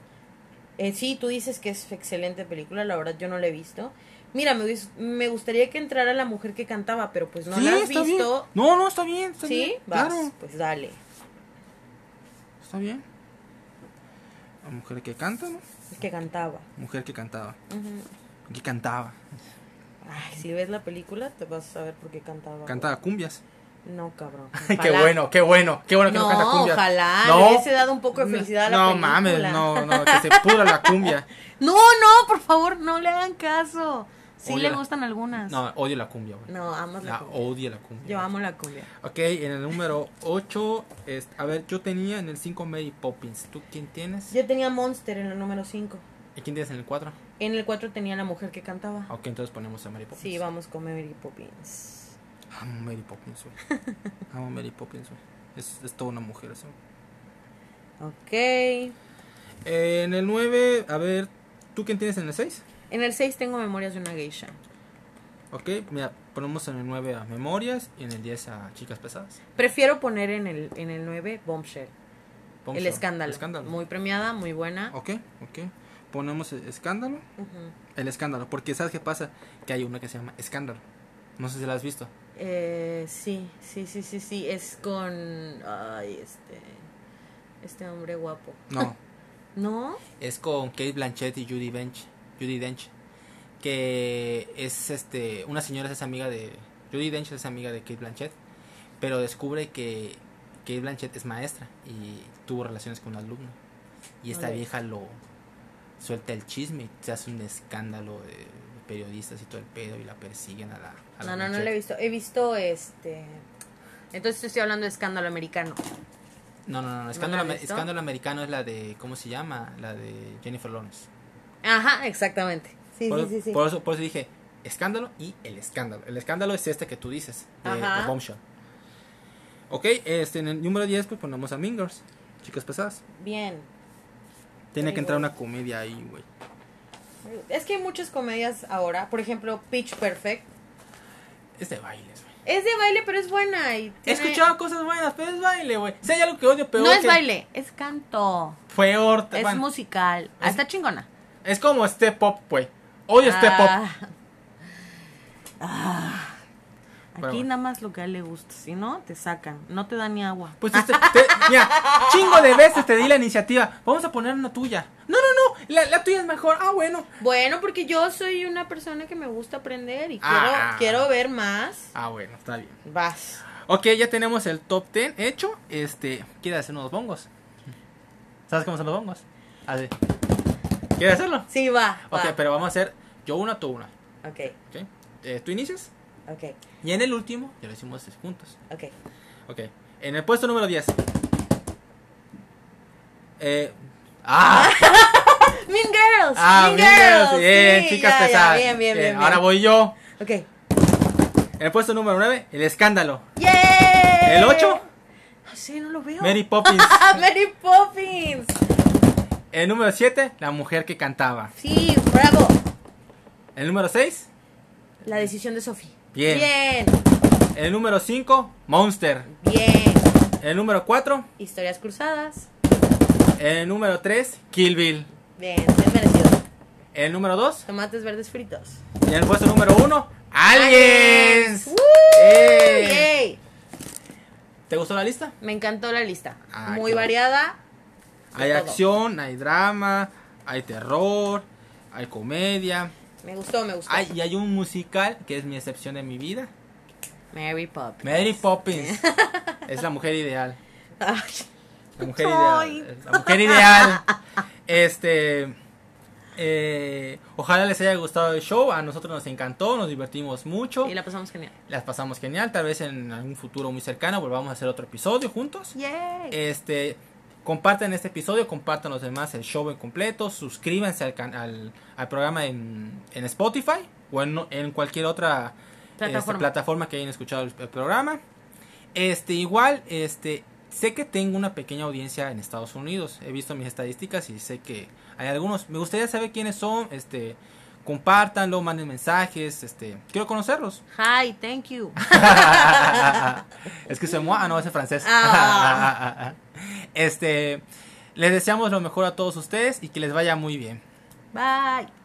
Eh, sí, tú dices que es excelente película, la verdad yo no la he visto. Mira, me, me gustaría que entrara la mujer que cantaba, pero pues no la has bien. visto. No, no, está bien. Está ¿Sí? bien, Vas, Claro. pues dale. está bien. Mujer que canta, ¿no? Que cantaba. Mujer que cantaba. Ujú. Que cantaba. Ay, si ves la película, te vas a saber por qué cantaba. Cantaba cumbias. No, cabrón. <laughs> qué bueno, qué bueno, qué bueno que no, No, canta cumbias. ojalá, No. le hubiese dado un poco de felicidad a la no película. mames, no, no, que se <laughs> pudra la cumbia. No, no, por favor, no le hagan caso. Sí Odio le la- gustan algunas. No, odio la cumbia, güey. No, amas la, La cumbia. odio la cumbia. Yo amo la cumbia. Ok, en el número 8, a ver, yo tenía en el 5 Mary Poppins. ¿Tú quién tienes? Yo tenía Monster en el número 5. ¿Y quién tienes en el 4? En el 4 tenía la mujer que cantaba. Ok, entonces ponemos a Mary Poppins. Sí, vamos con Mary Poppins. Amo Mary Poppins, güey. <laughs> Amo Mary Poppins, güey. Es, es toda una mujer eso. Ok. Eh, en el 9, a ver, ¿tú quién tienes en el 6? En el 6 tengo Memorias de una geisha. Ok, mira, ponemos en el 9 a Memorias y en el 10 a Chicas Pesadas. Prefiero poner en el, en el 9 Bombshell. El escándalo. escándalo. Muy premiada, muy buena. Ok, ok. Ponemos el escándalo. El escándalo, porque ¿sabes qué pasa? Que hay una que se llama Escándalo. No sé si la has visto. Eh, sí, sí, sí, sí, sí. Es con. Ay, este. Este hombre guapo. No, <laughs> ¿No? es con Kate Blanchett y Judy Dench. Judy Dench. Que es este. Una señora es amiga de. Judy Dench es amiga de Kate Blanchett. Pero descubre que Kate Blanchett es maestra y tuvo relaciones con un alumno. Y esta vieja lo suelta el chisme y se hace un escándalo de periodistas y todo el pedo y la persiguen a la. a la No, no, no lo he visto. He visto este. Entonces estoy hablando de escándalo americano. No, no, no, no. ¿No Escándalo, la visto? escándalo americano es la de. ¿Cómo se llama? La de Jennifer Lawrence. Ajá, exactamente. Sí, por, sí, sí, sí. Por, eso, por eso dije escándalo y el escándalo. El escándalo es este que tú dices, de, Ajá. de Bombshell. Ok, este, en el número 10 pues ponemos a Mingers, chicas pesadas. Bien. Tiene Muy que entrar bueno. una comedia ahí, güey. Es que hay muchas comedias ahora. Por ejemplo, Pitch Perfect. Es de bailes, güey. Es de baile, pero es buena. Y He escuchado cosas buenas, pero es baile, güey. Si hay algo que odio peor No es que- baile, es canto. Peor, Es bueno, musical. Ah, es- Está chingona. Es como Step Up, güey. Odio Step Up. Ah. Ah. Aquí bueno. nada más lo que a él le gusta. Si no, te sacan. No te dan ni agua. Pues este, te- mira, chingo de veces te di la iniciativa. Vamos a poner una tuya. No, no, no, la, la tuya es mejor. Ah, bueno. Bueno, porque yo soy una persona que me gusta aprender y quiero, Ah. quiero ver más. Ah, bueno, está bien. Vas. Ok, ya tenemos el top 10 hecho. Este, ¿quieres hacer unos bongos? ¿Sabes cómo son los bongos? Así. ¿Quieres hacerlo? Sí, va. Ok, va. pero vamos a hacer yo una, tú una. Ok, ¿ok? Eh, ¿Tú inicias? ok, Y en el último, ya lo hicimos juntos. ok. Ok, en el puesto número 10. Eh, ¡Ah! <laughs> Mean Girls. ¡Ah, mean Girls! Girls. Bien, sí, chicas ya, ya, pesadas. Bien, bien, bien. Ahora voy yo. Ok. En el puesto número 9, el escándalo. ¡Yay! El 8, Ah, Sí, no lo veo. Mary <laughs> Poppins. Mary Poppins. El número 7, la mujer que cantaba. Sí, bravo. El número 6, La decisión de Sophie. Bien. Bien. el número 5, Monster. Bien. El número 4, Historias cruzadas. el número 3, Kill Bill. Bien, bien merecido. El número 2, Tomates verdes fritos. y el puesto número 1, Aliens. ¡Woo! Yay. ¿Te gustó la lista? Me encantó la lista. Ah, Muy variada. Hay todo. acción, hay drama, hay terror, hay comedia. Me gustó, me gustó. Hay, y hay un musical que es mi excepción de mi vida. Mary Poppins. Mary Poppins. <laughs> es la mujer ideal. La mujer ideal. La mujer ideal. Este. eh, ojalá les haya gustado el show. A nosotros nos encantó, nos divertimos mucho. Y la pasamos genial. Las pasamos genial. Tal vez en algún futuro muy cercano volvamos a hacer otro episodio juntos. Yay. Este. Compartan este episodio, compartan los demás el show en completo, suscríbanse al, can- al, al programa en, en Spotify o en, en cualquier otra este, Plataforma. plataforma que hayan escuchado el, el programa. Este, igual, este, sé que tengo una pequeña audiencia en Estados Unidos. He visto mis estadísticas y sé que hay algunos. Me gustaría saber quiénes son. Este, compártanlo, manden mensajes. Este, quiero conocerlos. Hi, thank you. <laughs> es que se moi, ah, no, es francés. Ah. <laughs> este, les deseamos lo mejor a todos ustedes y que les vaya muy bien. Bye.